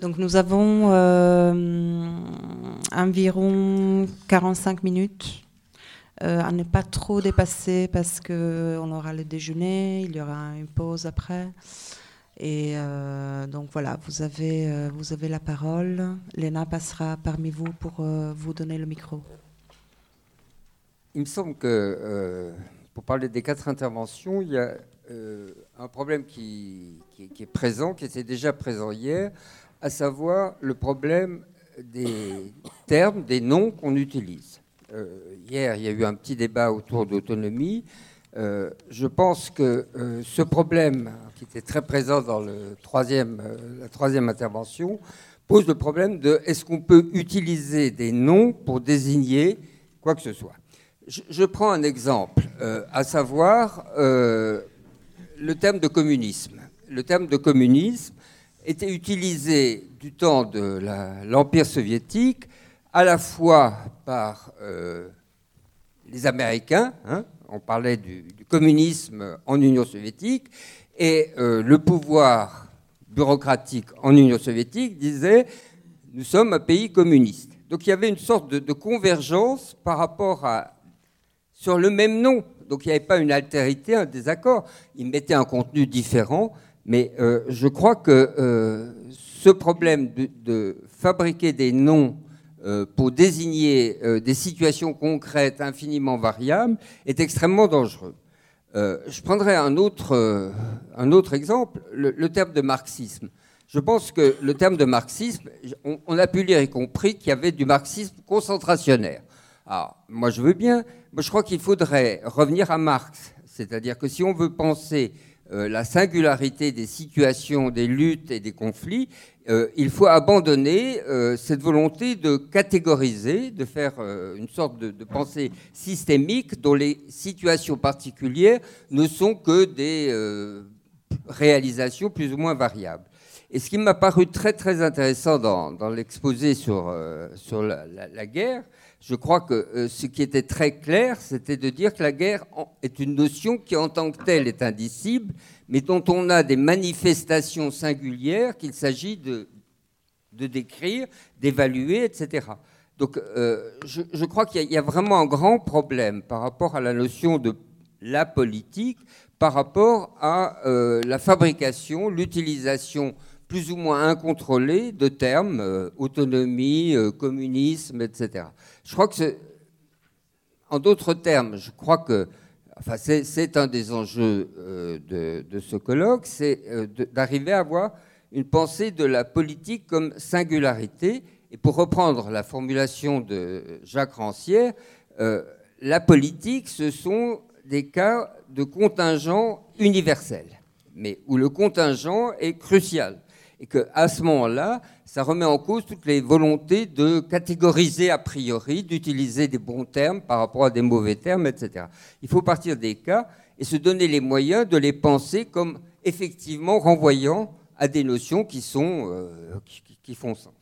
Donc nous avons euh, environ 45 minutes euh, à ne pas trop dépasser parce qu'on aura le déjeuner, il y aura une pause après. Et euh, donc voilà, vous avez, vous avez la parole. Léna passera parmi vous pour vous donner le micro. Il me semble que pour parler des quatre interventions, il y a un problème qui, qui, est présent, qui était déjà présent hier, à savoir le problème des termes, des noms qu'on utilise. Euh, hier, il y a eu un petit débat autour d'autonomie. Euh, je pense que euh, ce problème, qui était très présent dans la troisième intervention, pose le problème de est-ce qu'on peut utiliser des noms pour désigner quoi que ce soit? Je, je prends un exemple, à savoir le terme de communisme. Le terme de communisme était utilisé du temps de l'Empire soviétique à la fois par euh, les Américains, hein, on parlait du, communisme en Union soviétique, et euh, le pouvoir bureaucratique en Union soviétique disait nous sommes un pays communiste. Donc il y avait une sorte de, de convergence par rapport à sur le même nom. Donc il n'y avait pas une altérité, un désaccord. Ils mettaient un contenu différent, mais euh, je crois que euh, ce problème de, fabriquer des noms euh, pour désigner des situations concrètes infiniment variables est extrêmement dangereux. je prendrai un autre, un autre exemple, le, terme de marxisme. Je pense que le terme de marxisme, on, on a pu lire y compris qu'il y avait du marxisme concentrationnaire. Alors, moi je veux bien, mais je crois qu'il faudrait revenir à Marx, c'est-à-dire que si on veut penser euh, la singularité des situations, des luttes et des conflits, euh, il faut abandonner euh, cette volonté de catégoriser, de faire une sorte de, pensée systémique dont les situations particulières ne sont que des réalisations plus ou moins variables. Et ce qui m'a paru très très intéressant dans, l'exposé sur, sur la, guerre, je crois que euh, ce qui était très clair, c'était de dire que la guerre est une notion qui en tant que telle est indicible, mais dont on a des manifestations singulières qu'il s'agit de, décrire, d'évaluer, etc. Donc euh, je, crois qu'il y, a vraiment un grand problème par rapport à la notion de la politique, par rapport à euh, la fabrication, l'utilisation plus ou moins incontrôlée de termes, autonomie, communisme, etc. Je crois que en d'autres termes, je crois que enfin, c'est, un des enjeux euh, de, ce colloque, c'est euh, d'arriver à avoir une pensée de la politique comme singularité. Et pour reprendre la formulation de Jacques Rancière, euh, la politique, ce sont des cas de contingent universel, mais où le contingent est crucial. Et qu'à ce moment-là, ça remet en cause toutes les volontés de catégoriser a priori, d'utiliser des bons termes par rapport à des mauvais termes, etc. Il faut partir des cas et se donner les moyens de les penser comme effectivement renvoyant à des notions qui, sont, euh, qui, font sens.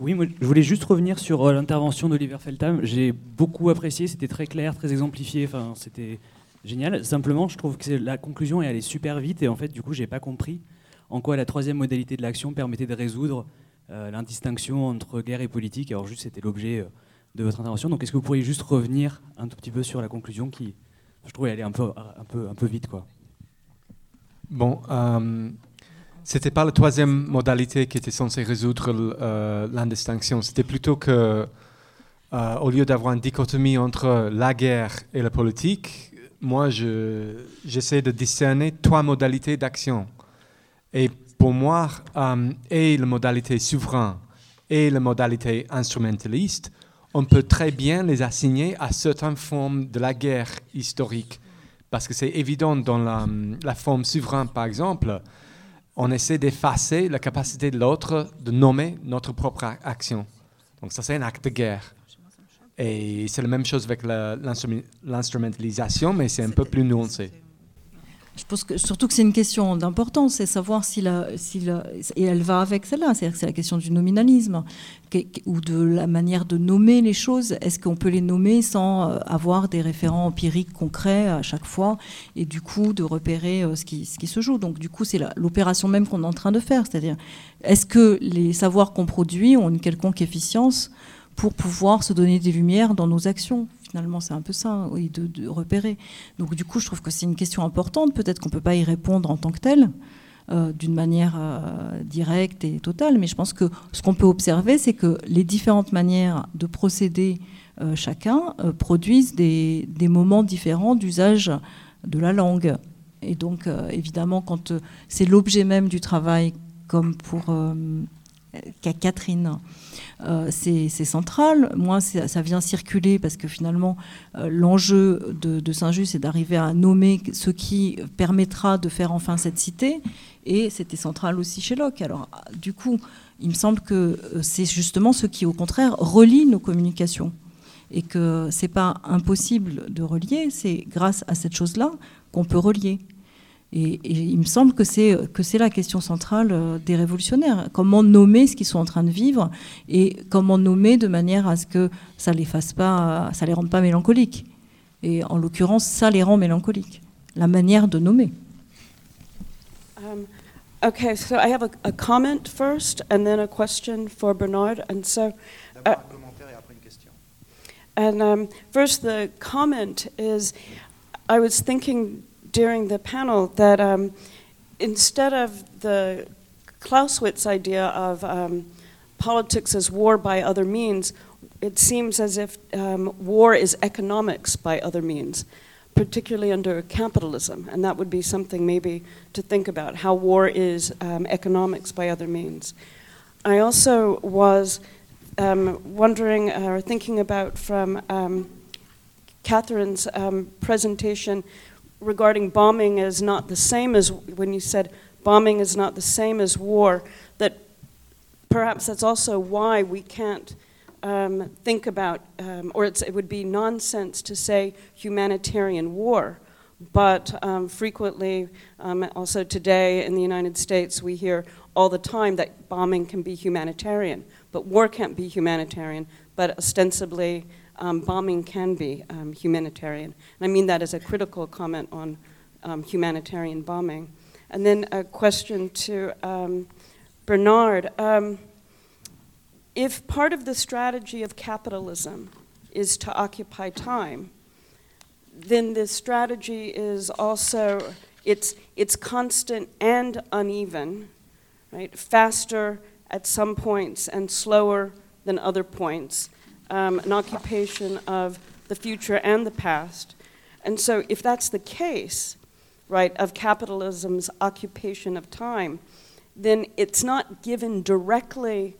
Oui, moi, je voulais juste revenir sur euh, l'intervention d'Oliver Feltham. J'ai beaucoup apprécié, c'était très clair, très exemplifié, enfin, c'était génial. Simplement, je trouve que la conclusion est allée super vite et en fait, du coup, j'ai pas compris en quoi la troisième modalité de l'action permettait de résoudre euh, l'indistinction entre guerre et politique. Alors juste, c'était l'objet euh, de votre intervention. Donc est-ce que vous pourriez juste revenir un tout petit peu sur la conclusion qui, je trouvais, aller un peu, un peu, un peu vite quoi. Bon, euh, c'était pas la troisième modalité qui était censée résoudre euh, l'indistinction. C'était plutôt que, au lieu d'avoir une dichotomie entre la guerre et la politique, moi, j'essaie de discerner trois modalités d'action. Et pour moi, euh, et la modalité souverain et la modalité instrumentaliste, on peut très bien les assigner à certaines formes de la guerre historique. Parce que c'est évident dans la, forme souveraine, par exemple, on essaie d'effacer la capacité de l'autre de nommer notre propre action. Donc ça, c'est un acte de guerre. Et c'est la même chose avec l'instrumentalisation, mais c'est un peu plus nuancé. Je pense que surtout que c'est une question d'importance, c'est savoir si la, si la, et elle va avec celle-là, c'est-à-dire c'est la question du nominalisme ou de la manière de nommer les choses. Est-ce qu'on peut les nommer sans euh, avoir des référents empiriques concrets à chaque fois et du coup de repérer euh, ce qui, ce qui se joue? Donc du coup c'est l'opération même qu'on est en train de faire, c'est-à-dire est-ce que les savoirs qu'on produit ont une quelconque efficience pour pouvoir se donner des lumières dans nos actions? Finalement, c'est un peu ça, oui, de, repérer. Donc du coup, je trouve que c'est une question importante. Peut-être qu'on ne peut pas y répondre en tant que tel, euh, d'une manière euh, directe et totale, mais je pense que ce qu'on peut observer, c'est que les différentes manières de procéder euh, chacun produisent des, moments différents d'usage de la langue. Et donc, évidemment, quand c'est l'objet même du travail, comme pour Catherine, euh, c'est central. Moi, ça vient circuler parce que finalement, euh, l'enjeu de, Saint-Just, c'est d'arriver à nommer ce qui permettra de faire enfin cette cité. Et c'était central aussi chez Locke. Alors, du coup, il me semble que euh, c'est justement ce qui, au contraire, relie nos communications. Et que c'est pas impossible de relier, c'est grâce à cette chose-là qu'on peut relier. Et, il me semble que c'est que c'est la question centrale euh, des révolutionnaires. Comment nommer ce qu'ils sont en train de vivre et comment nommer de manière à ce que ça les fasse pas, ça les rende pas mélancoliques. Et en l'occurrence, ça les rend mélancoliques. La manière de nommer. Um, okay, so I have a, a, comment first, and then a question for Bernard, and so. Uh, and um, first, the comment is, I was thinking during the panel that um, instead of the Clausewitz idea of um, politics as war by other means, it seems as if um, war is economics by other means, particularly under capitalism. And that would be something maybe to think about how war is um, economics by other means. I also was um, wondering or thinking about from um, Catherine's presentation regarding bombing as not the same as when you said bombing is not the same as war, that perhaps that's also why we can't um, think about, um, or it would be nonsense to say humanitarian war. But um, frequently, um, also today in the United States, we hear all the time that bombing can be humanitarian, but war can't be humanitarian. But ostensibly, um, bombing can be um, humanitarian. And I mean that as a critical comment on um, humanitarian bombing. And then a question to um, Bernard. Um, if part of the strategy of capitalism is to occupy time, then this strategy is also it's it's constant and uneven, right? Faster at some points and slower than other points um, an occupation of the future and the past. And so, if that's the case, right, of capitalism's occupation of time, then it's not given directly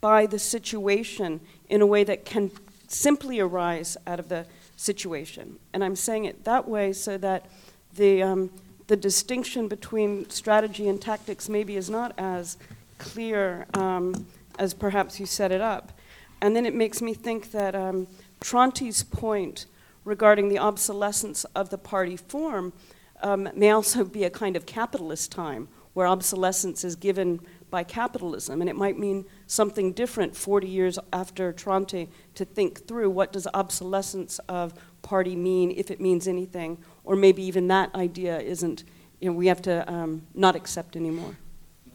by the situation in a way that can simply arise out of the situation. And I'm saying it that way so that the, um, the distinction between strategy and tactics maybe is not as clear um, as perhaps you set it up. And then it makes me think that um, Tronti's point regarding the obsolescence of the party form um, may also be a kind of capitalist time where obsolescence is given by capitalism. And it might mean something different 40 years after Tronti to think through what does obsolescence of party mean, if it means anything, or maybe even that idea isn't, you know, we have to um, not accept anymore.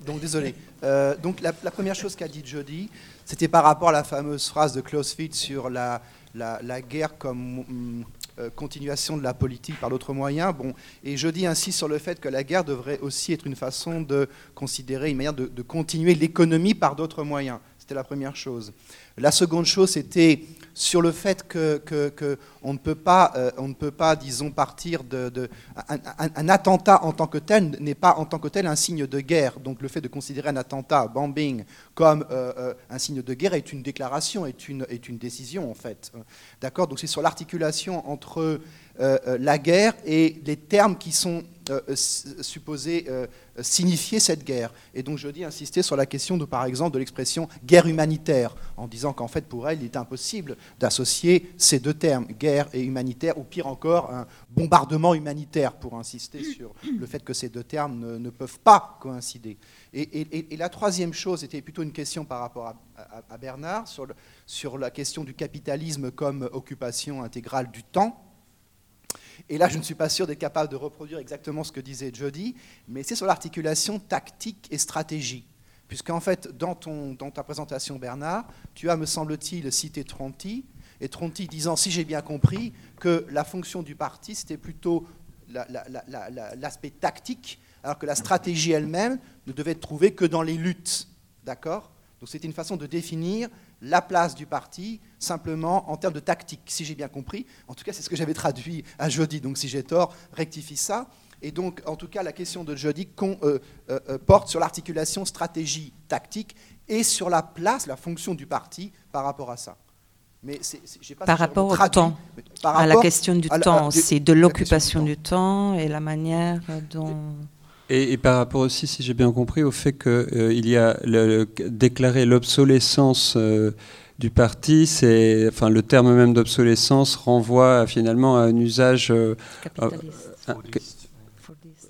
Donc désolé. Euh, donc la, la, première chose qu'a dit Jody, C'était par rapport à la fameuse phrase de Clausewitz sur la, la, guerre comme mm, euh, continuation de la politique par d'autres moyens. Bon, et je dis ainsi sur le fait que la guerre devrait aussi être une façon de considérer, une manière de continuer l'économie par d'autres moyens. C'était la première chose. La seconde chose, c'était sur le fait que, on ne peut pas, euh, ne peut pas, disons, partir de, un, attentat en tant que tel n'est pas en tant que tel un signe de guerre. Donc le fait de considérer un attentat, bombing, comme euh, euh, un signe de guerre est une déclaration, est une, est une décision en fait. D'accord? Donc c'est sur l'articulation entre la guerre et les termes qui sont euh, supposés signifier cette guerre. Et donc je dis insister sur la question de, par exemple, de l'expression guerre humanitaire, en disant qu'en fait pour elle, il est impossible d'associer ces deux termes, guerre et humanitaire, ou pire encore, un bombardement humanitaire, pour insister sur le fait que ces deux termes ne, peuvent pas coïncider. Et, la troisième chose était plutôt une question par rapport à, Bernard sur la question du capitalisme comme occupation intégrale du temps. Et là, je ne suis pas sûr d'être capable de reproduire exactement ce que disait Jody, mais c'est sur l'articulation tactique et stratégie. Puisqu'en fait, dans, ton, dans ta présentation, Bernard, tu as, me semble-t-il, cité Tronti, et Tronti disant, si j'ai bien compris, que la fonction du parti, c'était plutôt l'aspect tactique, alors que la stratégie elle-même ne devait être trouvée que dans les luttes. D'accord? Donc c'était une façon de définir la place du parti simplement en termes de tactique, si j'ai bien compris. En tout cas, c'est ce que j'avais traduit à jeudi, donc si j'ai tort, rectifie ça. Et donc, en tout cas, la question de jeudi euh, euh, euh, porte sur l'articulation stratégie-tactique et sur la place, la fonction du parti par rapport à ça. Mais pas par rapport au temps, à la question du temps aussi, de l'occupation du, temps et la manière dont... Et, par rapport aussi, si j'ai bien compris, au fait qu'il euh, y a le, déclaré l'obsolescence euh, du parti, c'est, enfin, le terme même d'obsolescence renvoie finalement à un usage euh, capitaliste,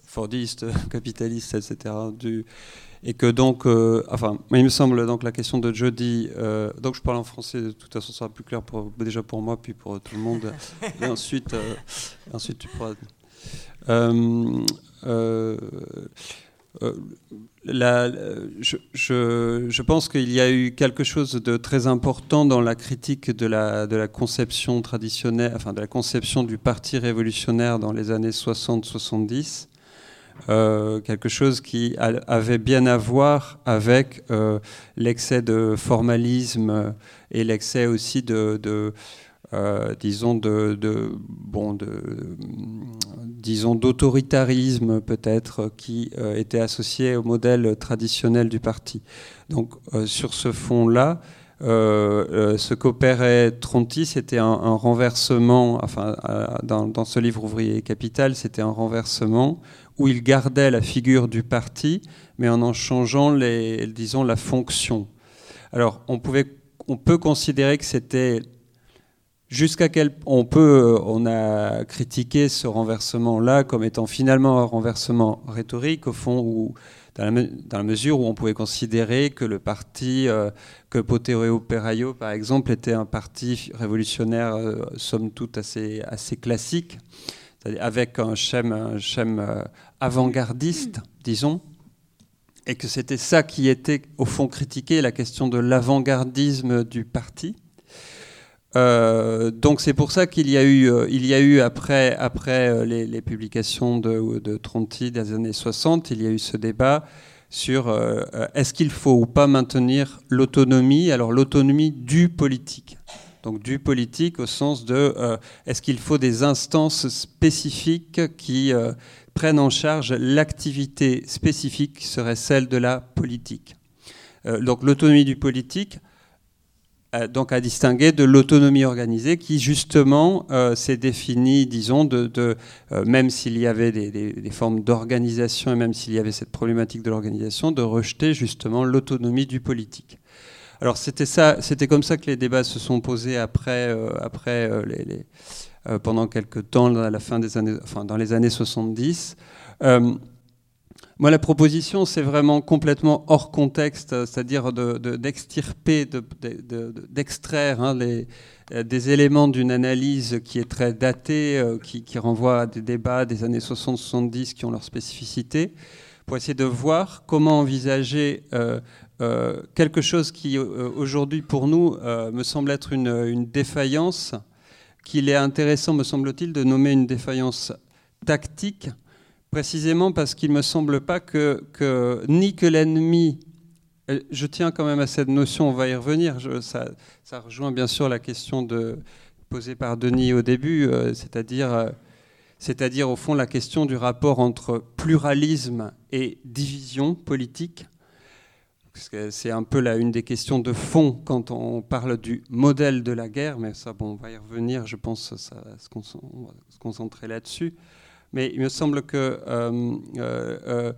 fordiste, capitaliste, etc. Du, et que donc, enfin, il me semble donc la question de Jody. donc je parle en français, de toute façon, ça sera plus clair pour, déjà pour moi, puis pour tout le monde. et ensuite, ensuite tu pourras. Euh, euh, je, je, pense qu'il y a eu quelque chose de très important dans la critique de la, conception traditionnelle, enfin de la conception du parti révolutionnaire dans les années 60-70. Euh, quelque chose qui avait bien à voir avec l'excès de formalisme et l'excès aussi de, euh, disons, de, bon, disons d'autoritarisme peut-être qui euh, était associé au modèle traditionnel du parti. Donc euh, sur ce fond-là, ce qu'opérait Tronti, c'était un, renversement, enfin dans, dans, ce livre Ouvrier et Capital, c'était un renversement où il gardait la figure du parti, mais en en changeant les, disons, la fonction. Alors on pouvait on peut considérer que c'était Jusqu'à quel on peut, on a critiqué ce renversement-là comme étant finalement un renversement rhétorique, au fond, où, dans, la, mesure où on pouvait considérer que le parti, euh, que Potereo Perayo, par exemple, était un parti révolutionnaire, euh, somme toute assez, assez classique, avec un schème, euh, avant-gardiste, disons, et que c'était ça qui était, au fond, critiqué, la question de l'avant-gardisme du parti. Euh, donc c'est pour ça qu'il y a eu, euh, il y a eu après, après euh, les, publications de, de, Tronti des années 60, il y a eu ce débat sur est-ce qu'il faut ou pas maintenir l'autonomie, alors l'autonomie du politique. Donc du politique au sens de est-ce qu'il faut des instances spécifiques qui prennent en charge l'activité spécifique qui serait celle de la politique? donc l'autonomie du politique, donc à distinguer de l'autonomie organisée qui justement euh, s'est définie, disons, de, euh, même s'il y avait des, formes d'organisation et même s'il y avait cette problématique de l'organisation, de rejeter justement l'autonomie du politique. Alors c'était comme ça que les débats se sont posés après, après pendant quelques temps, à la fin des années, enfin dans les années 70. Moi, la proposition, c'est vraiment complètement hors contexte, c'est-à-dire d'extirper, d'extraire hein, euh, des éléments d'une analyse qui est très datée, euh, qui, renvoie à des débats des années 60-70 qui ont leur spécificité, pour essayer de voir comment envisager euh, quelque chose qui, aujourd'hui, pour nous, me semble être une, une défaillance, qu'il est intéressant, me semble-t-il, de nommer une défaillance tactique précisément parce qu'il ne me semble pas que, ni que l'ennemi, euh, je tiens quand même à cette notion, on va y revenir, ça, rejoint bien sûr la question posée par Denis au début, euh, c'est-à-dire, euh, c'est-à-dire au fond la question du rapport entre pluralisme et division politique. c'est un peu une des questions de fond quand on parle du modèle de la guerre, mais ça, bon, on va y revenir, je pense, ça va se concentrer là-dessus. Mais il me semble que euh, euh,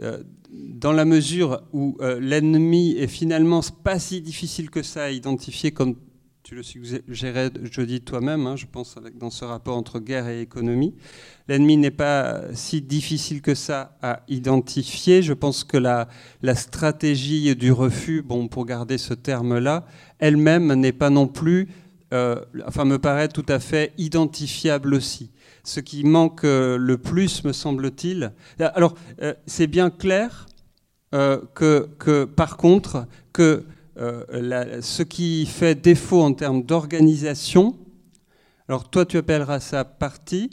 euh, dans la mesure où l'ennemi est finalement pas si difficile que ça à identifier comme tu le suggérais jeudi toi-même, hein, je pense, dans ce rapport entre guerre et économie. L'ennemi n'est pas si difficile que ça à identifier. Je pense que la, stratégie du refus, bon, pour garder ce terme-là, elle-même n'est pas non plus, enfin, me paraît tout à fait identifiable aussi. Ce qui manque euh, le plus, me semble-t-il. Alors, euh, c'est bien clair que, que, par contre, que euh, ce qui fait défaut en termes d'organisation, alors toi tu appelleras ça parti,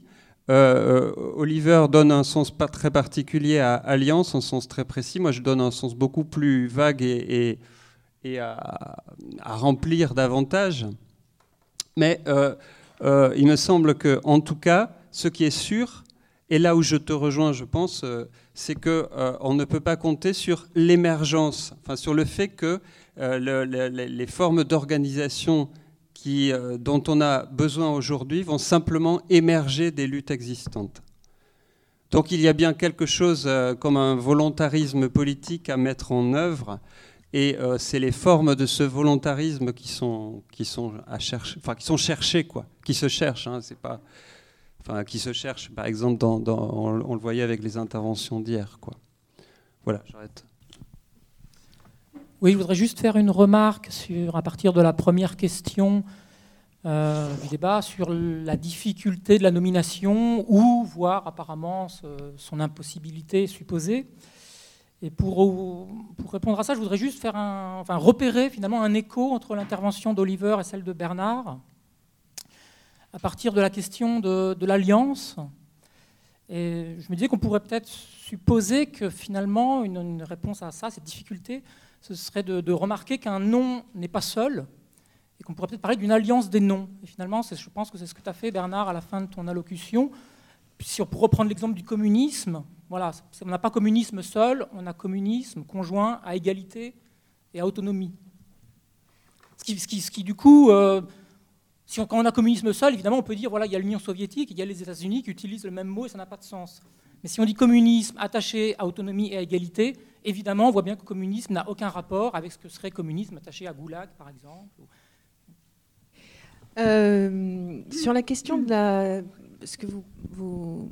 euh, euh, Oliver donne un sens pas très particulier à alliance, un sens très précis. Moi, je donne un sens beaucoup plus vague et, à, remplir davantage. Mais il me semble que, en tout cas, ce qui est sûr, et là où je te rejoins, je pense, c'est qu'on on ne peut pas compter sur l'émergence, sur le fait que euh, les formes d'organisation euh, dont on a besoin aujourd'hui vont simplement émerger des luttes existantes. Donc il y a bien quelque chose euh, comme un volontarisme politique à mettre en œuvre, et c'est les formes de ce volontarisme qui sont, qui sont, à qui cherchées, qui se cherchent. Hein, pas, qui se cherchent, par exemple, on, le voyait avec les interventions d'hier. Voilà, j'arrête. Oui, je voudrais juste faire une remarque sur, à partir de la première question euh, du débat sur la difficulté de la nomination ou voire apparemment son impossibilité supposée. Et pour, répondre à ça, je voudrais juste faire repérer finalement un écho entre l'intervention d'Oliver et celle de Bernard à partir de la question de, l'alliance. Et je me disais qu'on pourrait peut-être supposer que finalement une, réponse à ça, cette difficulté, ce serait de, remarquer qu'un nom n'est pas seul et qu'on pourrait peut-être parler d'une alliance des noms. Et finalement, je pense que c'est ce que tu as fait, Bernard, à la fin de ton allocution. Si on reprendre l'exemple du communisme, voilà, on n'a pas communisme seul, on a communisme conjoint à égalité et à autonomie. Ce qui, ce qui, du coup, euh, on, quand on a communisme seul, évidemment, on peut dire voilà, il y a l'Union soviétique, il y a les États-Unis qui utilisent le même mot et ça n'a pas de sens. Mais si on dit communisme attaché à autonomie et à égalité, évidemment, on voit bien que communisme n'a aucun rapport avec ce que serait communisme attaché à Goulag, par exemple. Euh, sur la question de la. Ce que vous.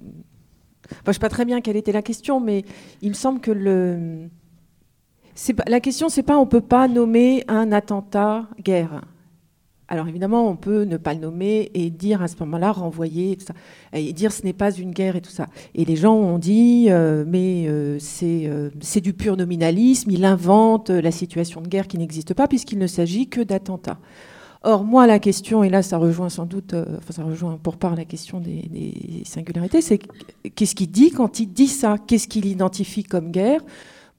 je ne sais pas très bien quelle était la question, mais il me semble que le. La question, c'est pas on peut pas nommer un attentat guerre. Alors évidemment, on peut ne pas le nommer et dire à ce moment-là, renvoyer, et dire ce n'est pas une guerre et tout ça. Et les gens ont dit, euh, mais euh, euh, c'est du pur nominalisme, il invente la situation de guerre qui n'existe pas puisqu'il ne s'agit que d'attentats. Or, moi, la question, et là, ça rejoint sans doute, enfin, ça rejoint pour part la question des singularités, c'est qu'est-ce qu'il dit quand il dit ça? Qu'est-ce qu'il identifie comme guerre?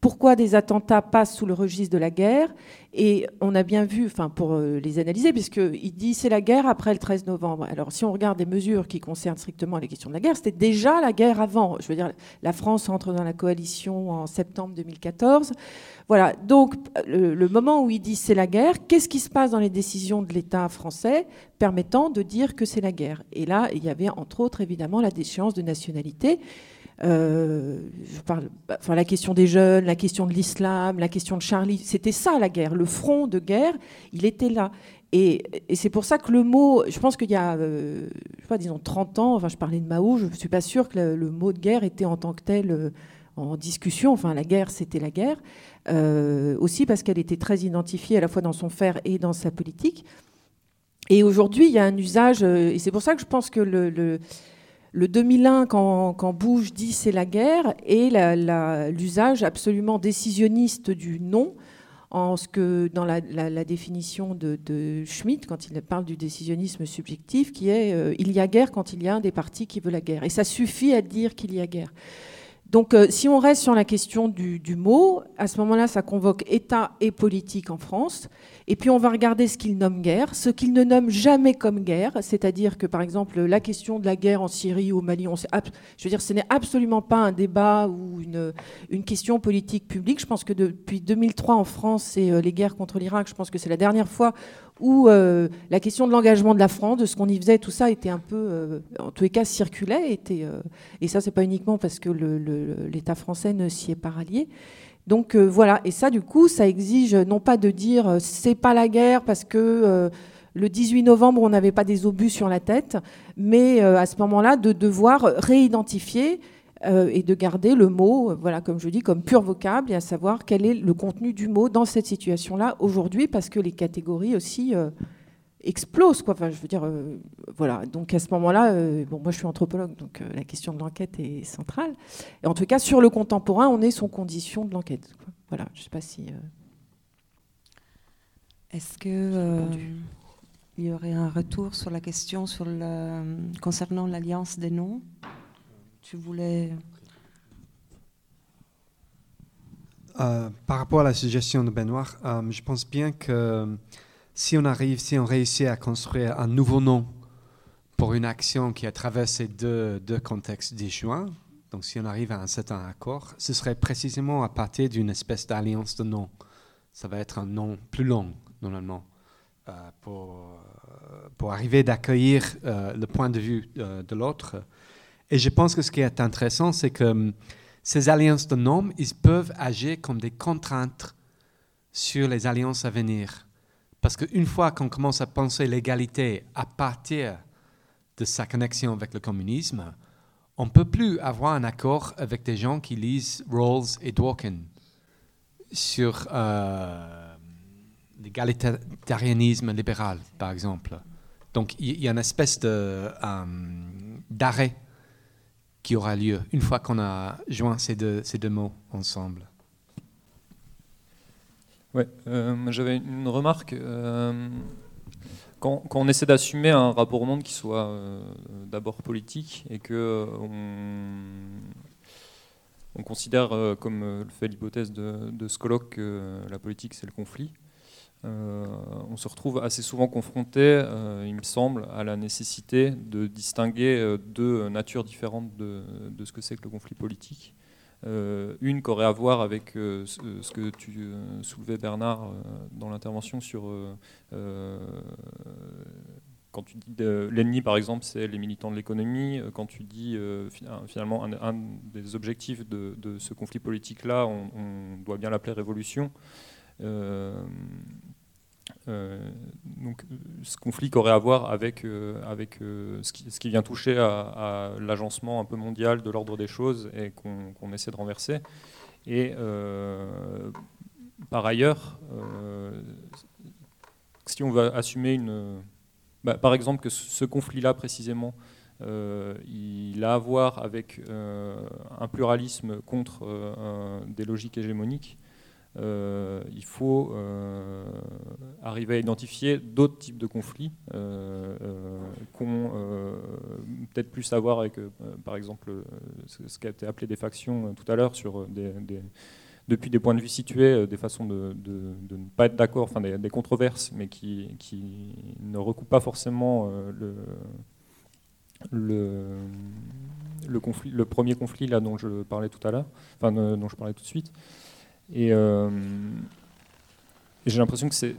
Pourquoi des attentats passent sous le registre de la guerre? Et on a bien vu, enfin pour euh, les analyser, puisqu'il dit c'est la guerre après le 13 novembre. Alors si on regarde des mesures qui concernent strictement les questions de la guerre, c'était déjà la guerre avant. Je veux dire, la France entre dans la coalition en septembre 2014. Voilà, donc le, le moment où il dit c'est la guerre, qu'est-ce qui se passe dans les décisions de l'État français permettant de dire que c'est la guerre? Et là, il y avait entre autres évidemment la déchéance de nationalité. Euh, enfin, la question des jeunes, la question de l'islam, la question de Charlie, c'était ça la guerre. Le front de guerre, il était là. Et, c'est pour ça que le mot, je pense qu'il y a, euh, je sais pas, disons 30 ans, enfin je parlais de Mao, je ne suis pas sûre que le, mot de guerre était en tant que tel euh, en discussion. Enfin, la guerre, c'était la guerre. aussi parce qu'elle était très identifiée à la fois dans son faire et dans sa politique. Et aujourd'hui, il y a un usage, et c'est pour ça que je pense que le 2001, quand, quand Bush dit c'est la guerre, et l'usage absolument décisionniste du non, en ce que dans la, définition de, Schmitt, quand il parle du décisionnisme subjectif, qui est euh, il y a guerre quand il y a un des partis qui veut la guerre. Et ça suffit à dire qu'il y a guerre. Donc, euh, si on reste sur la question du, mot, à ce moment-là, ça convoque État et politique en France. Et puis, on va regarder ce qu'il nomme guerre, ce qu'il ne nomme jamais comme guerre, c'est-à-dire que, par exemple, la question de la guerre en Syrie ou au Mali, je veux dire, ce n'est absolument pas un débat ou une, une question politique publique. Je pense que depuis 2003 en France et euh, les guerres contre l'Irak, je pense que c'est la dernière fois où euh, la question de l'engagement de la France, de ce qu'on y faisait, tout ça était un peu, euh, en tous les cas, circulait. Était, euh, et ça, c'est pas uniquement parce que l'État français ne s'y est pas rallié. Donc voilà, et ça, du coup, ça exige non pas de dire c'est pas la guerre parce que le 18 novembre, on n'avait pas des obus sur la tête, mais à ce moment-là, de devoir réidentifier euh, et de garder le mot, euh, voilà, comme je dis, comme pur vocable, et à savoir quel est le contenu du mot dans cette situation-là aujourd'hui, parce que les catégories aussi euh, explosent, quoi. Enfin, je veux dire, euh, voilà. Donc à ce moment-là, bon, moi je suis anthropologue, donc la question de l'enquête est centrale. Et en tout cas, sur le contemporain, on est son condition de l'enquête. Voilà, je sais pas si. Est-ce que il y aurait un retour sur la question sur le, concernant l'alliance des noms? Tu voulais Euh, par rapport à la suggestion de Benoît, euh, je pense bien que si on arrive, si on réussit à construire un nouveau nom pour une action qui a traversé deux, deux contextes disjoints, donc si on arrive à un certain accord, ce serait précisément à partir d'une espèce d'alliance de noms. Ça va être un nom plus long, normalement, euh, pour, pour arriver d'accueillir le point de vue de l'autre. Et je pense que ce qui est intéressant, c'est que hum, ces alliances de noms, ils peuvent agir comme des contraintes sur les alliances à venir. Parce qu'une fois qu'on commence à penser l'égalité à partir de sa connexion avec le communisme, on ne peut plus avoir un accord avec des gens qui lisent Rawls et Dworkin sur euh, l'égalitarianisme libéral, par exemple. Donc il y, a une espèce de, euh, d'arrêt qui aura lieu une fois qu'on a joint ces deux, ces deux mots ensemble. Ouais, euh, j'avais une remarque. euh, quand, quand on essaie d'assumer un rapport au monde qui soit euh, d'abord politique et que euh, on, on considère, comme le fait l'hypothèse de, de ce colloque, que la politique c'est le conflit, euh, on se retrouve assez souvent confronté, euh, il me semble, à la nécessité de distinguer euh, deux natures différentes de, ce que c'est que le conflit politique. Une qui aurait à voir avec ce, que tu soulevais Bernard dans l'intervention sur quand tu dis l'ennemi par exemple c'est les militants de l'économie, quand tu dis finalement un, des objectifs de, ce conflit politique là on, on doit bien l'appeler révolution. Euh, donc, euh, ce conflit qu'aurait à voir avec, euh, avec ce, qui, vient toucher à, l'agencement un peu mondial de l'ordre des choses et qu'on essaie de renverser. Et par ailleurs, si on veut assumer une. bah, par exemple, que ce, conflit-là précisément, il a à voir avec un pluralisme contre des logiques hégémoniques. Euh, il faut euh, arriver à identifier d'autres types de conflits euh, euh, qu'on peut-être plus à avec, par exemple, ce qui a été appelé des factions tout à l'heure, sur depuis des points de vue situés, des façons de, ne pas être d'accord, enfin des, controverses, mais qui, ne recoupent pas forcément le, le, premier conflit là dont je parlais tout à l'heure, enfin dont je parlais tout de suite. Et, euh, et j'ai l'impression que c'est-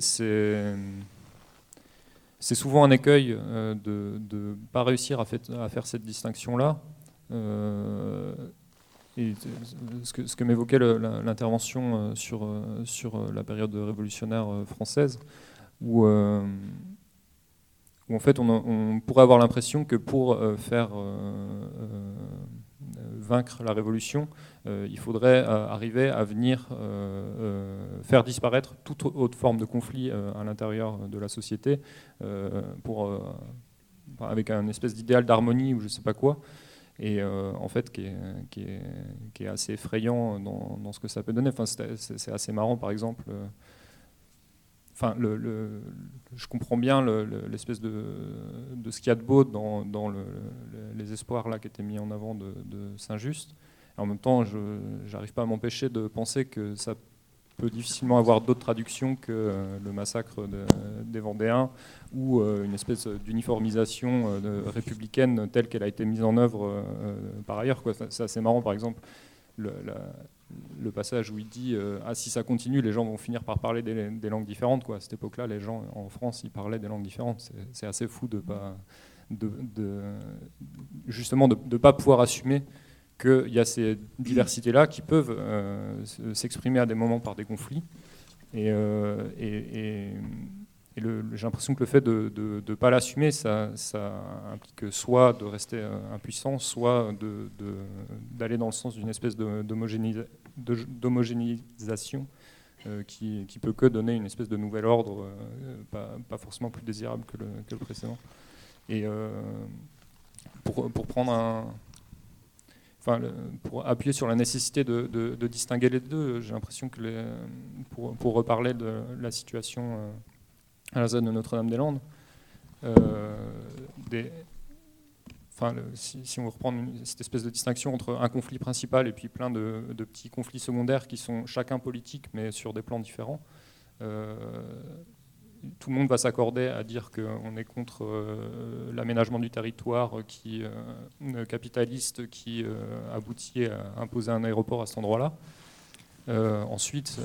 souvent un écueil euh, de ne pas réussir à, faire cette distinction-là. Euh, ce que, m'évoquait l'intervention sur, la période révolutionnaire française, où, en fait on, pourrait avoir l'impression que pour faire vaincre la révolution, euh, il faudrait euh, arriver à venir euh, euh, faire disparaître toute autre forme de conflit euh, à l'intérieur de la société, euh, pour, euh, avec un espèce d'idéal d'harmonie ou je sais pas quoi, et euh, en fait qui est, qui, est, qui est assez effrayant dans, dans ce que ça peut donner. Enfin, c'est assez marrant par exemple. euh, Enfin, je comprends bien le- le- l'espèce de, de ce qu'il y a de beau dans, dans le- le- les espoirs là qui étaient mis en avant de, Saint-Just, en même temps, je n'arrive pas à m'empêcher de penser que ça peut difficilement avoir d'autres traductions que euh, le massacre des Vendéens ou euh, une espèce d'uniformisation euh, républicaine telle qu'elle a été mise en œuvre par ailleurs. C'est assez marrant, par exemple, le, passage où il dit Ah, si ça continue, les gens vont finir par parler des, langues différentes. Quoi. À cette époque-là, les gens en France, ils parlaient des langues différentes. C'est assez fou de pas. De, justement de pas pouvoir assumer qu'il y a ces diversités-là qui peuvent euh, s'exprimer à des moments par des conflits. Et, euh, j'ai l'impression que le fait de ne pas l'assumer, ça, implique soit de rester euh, impuissant, soit d'aller dans le sens d'une espèce d'homogénéisation qui, qui peut que donner une espèce de nouvel ordre, pas, forcément plus désirable que le, précédent. Et pour, pour, prendre un, enfin, pour appuyer sur la nécessité de, distinguer les deux, j'ai l'impression que les, pour, reparler de la situation euh, à la zone de Notre-Dame-des-Landes, euh, enfin, si, on reprend cette espèce de distinction entre un conflit principal et puis plein de, petits conflits secondaires qui sont chacun politiques mais sur des plans différents, euh, tout le monde va s'accorder à dire qu'on est contre euh, l'aménagement du territoire qui, euh, capitaliste qui aboutit à imposer un aéroport à cet endroit-là. ensuite,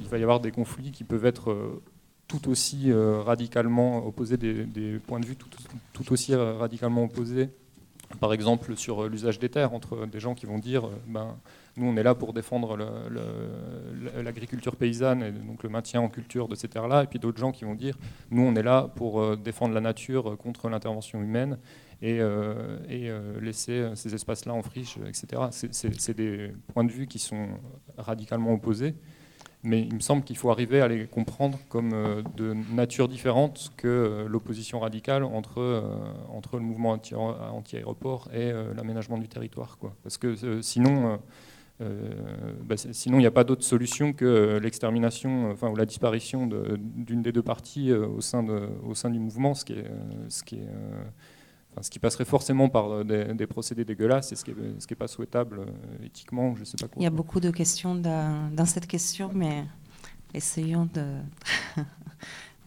il va y avoir des conflits qui peuvent être tout aussi radicalement opposés, des, points de vue tout, aussi radicalement opposés. Par exemple, sur l'usage des terres, entre des gens qui vont dire ben, nous, on est là pour défendre l'agriculture paysanne et donc le maintien en culture de ces terres-là. Et puis d'autres gens qui vont dire, nous, on est là pour euh, défendre la nature contre l'intervention humaine et, euh, euh, laisser ces espaces-là en friche, etc. C'est des points de vue qui sont radicalement opposés. Mais il me semble qu'il faut arriver à les comprendre comme de nature différente que l'opposition radicale entre, entre le mouvement anti-aéroport et l'aménagement du territoire. Quoi. Parce que sinon, euh, bah, sinon, il n'y a pas d'autre solution que euh, l'extermination, enfin, ou la disparition d'une des deux parties euh, au, sein de, au sein du mouvement, ce qui, est, ce qui, est, ce qui passerait forcément par des, procédés dégueulasses et ce qui n'est pas souhaitable éthiquement, je sais pas quoi. Il y a beaucoup de questions dans, dans cette question, mais essayons de,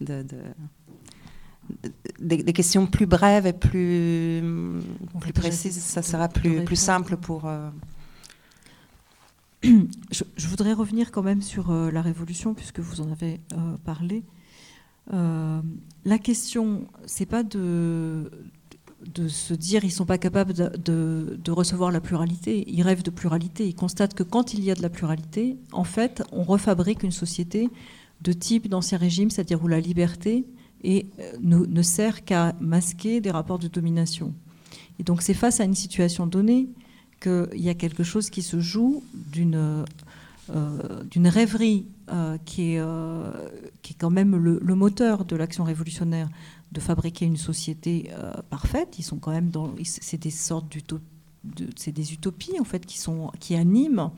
de, des, questions plus brèves et plus, plus précises, ça sera plus, plus simple pour, je, voudrais revenir quand même sur euh, la Révolution, puisque vous en avez euh, parlé. Euh, la question, c'est pas de, de se dire ils sont pas capables de, de, recevoir la pluralité. Ils rêvent de pluralité. Ils constatent que quand il y a de la pluralité, en fait, on refabrique une société de type d'ancien régime, c'est-à-dire où la liberté et ne, ne sert qu'à masquer des rapports de domination. Et donc c'est face à une situation donnée qu'il y a quelque chose qui se joue d'une euh, rêverie euh, qui, est, euh, qui est quand même le, moteur de l'action révolutionnaire de fabriquer une société parfaite. Ils sont quand même dans, c'est des sortes c'est des utopies en fait qui sont qui animent,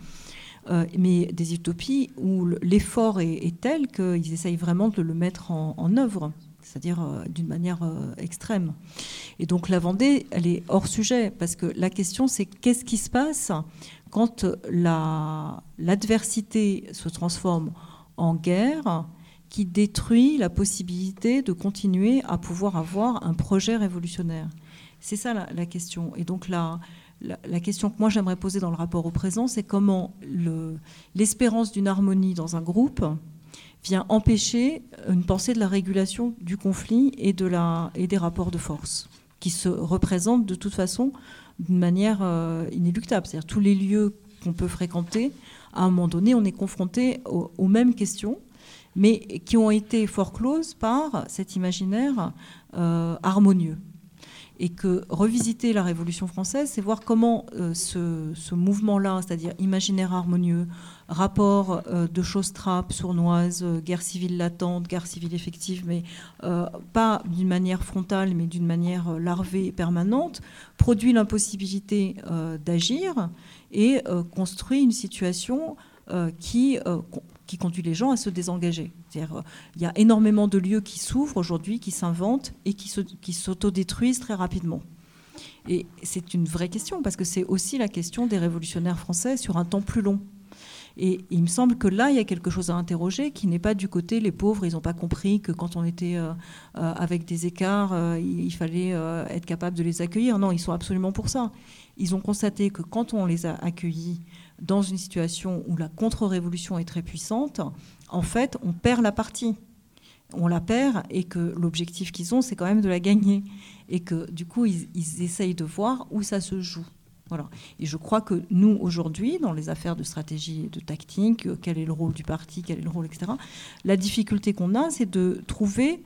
mais des utopies où l'effort est, tel qu'ils essayent vraiment de le mettre en, œuvre c'est-à-dire euh, d'une manière euh, extrême. Et donc la Vendée, elle est hors sujet, parce que la question c'est qu'est-ce qui se passe quand l'adversité se transforme en guerre qui détruit la possibilité de continuer à pouvoir avoir un projet révolutionnaire. C'est ça la, question. Et donc la, la, question que moi j'aimerais poser dans le rapport au présent, c'est comment l'espérance d'une harmonie dans un groupe vient empêcher une pensée de la régulation du conflit et, de la, et des rapports de force, qui se représentent de toute façon d'une manière euh, inéluctable. C'est-à-dire tous les lieux qu'on peut fréquenter, à un moment donné, on est confronté aux, mêmes questions, mais qui ont été fort closes par cet imaginaire euh, harmonieux. Et que revisiter la Révolution française, c'est voir comment euh, ce, mouvement-là, c'est-à-dire imaginaire harmonieux, rapport euh, de choses trappes, sournoises, guerre civile latente, guerre civile effective, mais pas d'une manière frontale, mais d'une manière larvée et permanente, produit l'impossibilité d'agir et construit une situation qui qui conduit les gens à se désengager. Euh, il y a énormément de lieux qui s'ouvrent aujourd'hui, qui s'inventent et qui s'autodétruisent très rapidement. Et c'est une vraie question, parce que c'est aussi la question des révolutionnaires français sur un temps plus long. Et il me semble que là, il y a quelque chose à interroger qui n'est pas du côté les pauvres, ils n'ont pas compris que quand on était euh, euh, avec des écarts, il, fallait être capable de les accueillir. Non, ils sont absolument pour ça. Ils ont constaté que quand on les a accueillis dans une situation où la contre-révolution est très puissante, en fait, on perd la partie. On la perd et que l'objectif qu'ils ont, c'est quand même de la gagner. Et que du coup, ils, essayent de voir où ça se joue. Voilà. Et je crois que nous, aujourd'hui, dans les affaires de stratégie et de tactique, euh, quel est le rôle du parti, quel est le rôle, etc., la difficulté qu'on a, c'est de trouver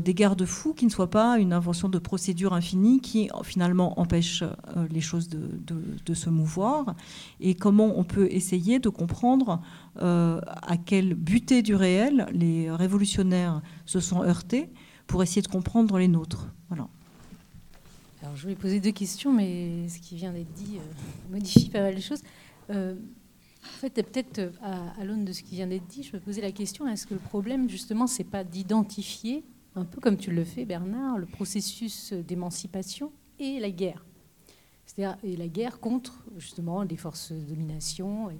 des garde-fous qui ne soient pas une invention de procédure infinie qui euh, finalement empêche euh, les choses de, de- se mouvoir et comment on peut essayer de comprendre euh, à quelle butée du réel les révolutionnaires se sont heurtés pour essayer de comprendre les nôtres. Voilà. Alors, je voulais poser deux questions, mais ce qui vient d'être dit euh, modifie pas mal de choses. Euh, en fait, peut-être euh, à, à l'aune de ce qui vient d'être dit, je me posais la question est-ce que le problème, justement, c'est pas d'identifier, un peu comme tu le fais, Bernard, le processus d'émancipation et la guerre C'est-à-dire et la guerre contre, justement, les forces de domination. Et,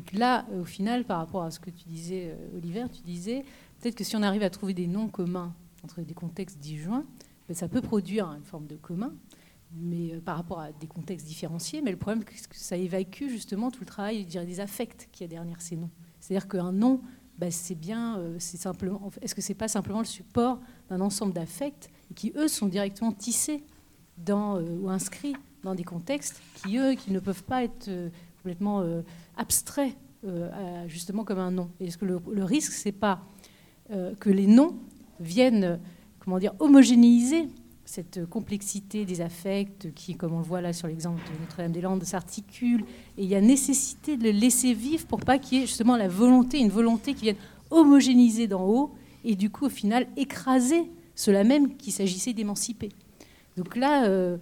que là, au final, par rapport à ce que tu disais, euh, Oliver, tu disais peut-être que si on arrive à trouver des noms communs entre des contextes disjoints, ben, ça peut produire une forme de commun, mais euh, par rapport à des contextes différenciés. Mais le problème, c'est que ça évacue justement tout le travail je dirais, des affects qu'il y a derrière ces noms. C'est-à-dire qu'un nom, ben, c'est bien, euh, c'est simplement. Est-ce que c'est pas simplement le support d'un ensemble d'affects qui eux sont directement tissés dans, euh, ou inscrits dans des contextes qui eux, qui ne peuvent pas être euh, complètement abstraits, justement comme un nom? Est-ce que le, le risque, c'est pas que les noms viennent, comment dire, homogénéiser cette complexité des affects qui, comme on le voit là sur l'exemple de Notre-Dame-des-Landes, s'articule. Et il y a nécessité de le laisser vivre pour pas qu'il y ait justement la volonté, une volonté qui vienne homogénéiser d'en haut et du coup, au final, écraser cela même qu'il s'agissait d'émanciper. Donc là, euh,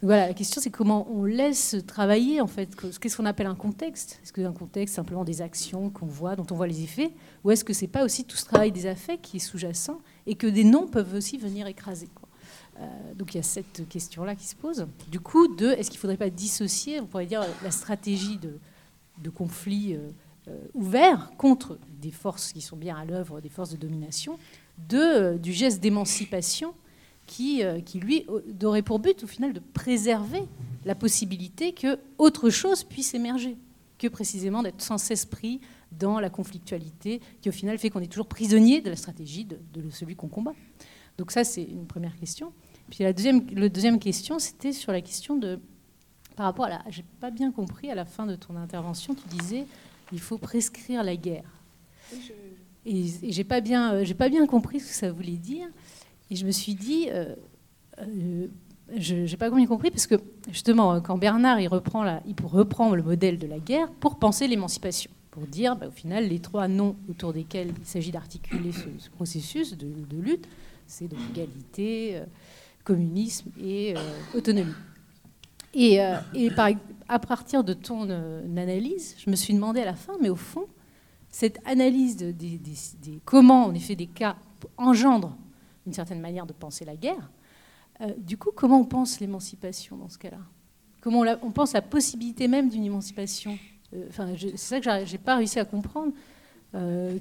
voilà, la question c'est comment on laisse travailler en fait. Qu'est-ce qu'on appelle un contexte? Est-ce qu'un contexte, simplement des actions qu'on voit, dont on voit les effets, ou est-ce que c'est pas aussi tout ce travail des affects qui est sous-jacent et que des noms peuvent aussi venir écraser? Donc il y a cette question-là qui se pose. Du coup, est-ce qu'il ne faudrait pas dissocier, on pourrait dire, la stratégie de, conflit euh, euh, ouvert contre des forces qui sont bien à l'œuvre, des forces de domination, euh, du geste d'émancipation qui, euh, qui, lui, au- aurait pour but, au final, de préserver la possibilité que autre chose puisse émerger, que précisément d'être sans cesse pris dans la conflictualité, qui au final fait qu'on est toujours prisonnier de la stratégie de celui qu'on combat. Donc ça, c'est une première question. Puis la deuxième, le deuxième question, c'était sur la question de, par rapport à la, j'ai pas bien compris à la fin de ton intervention, tu disais, il faut prescrire la guerre. Et, et j'ai pas bien, euh, j'ai pas bien compris ce que ça voulait dire. Et je me suis dit, euh, euh, je n'ai pas bien compris parce que justement, euh, quand Bernard il reprend, la, il reprend le modèle de la guerre pour penser l'émancipation, pour dire, bah, au final, les trois noms autour desquels il s'agit d'articuler ce, ce processus de, de lutte, c'est donc égalité, communisme et euh, autonomie. Et, euh, et par- à partir de ton euh, analyse, je me suis demandé à la fin, mais au fond, cette analyse de, des, des- comment, en effet, des cas engendrent une certaine manière de penser la guerre, du coup, comment on pense l'émancipation dans ce cas-là? Comment on, la- on pense la possibilité même d'une émancipation? C'est ça que j'ai pas réussi à comprendre.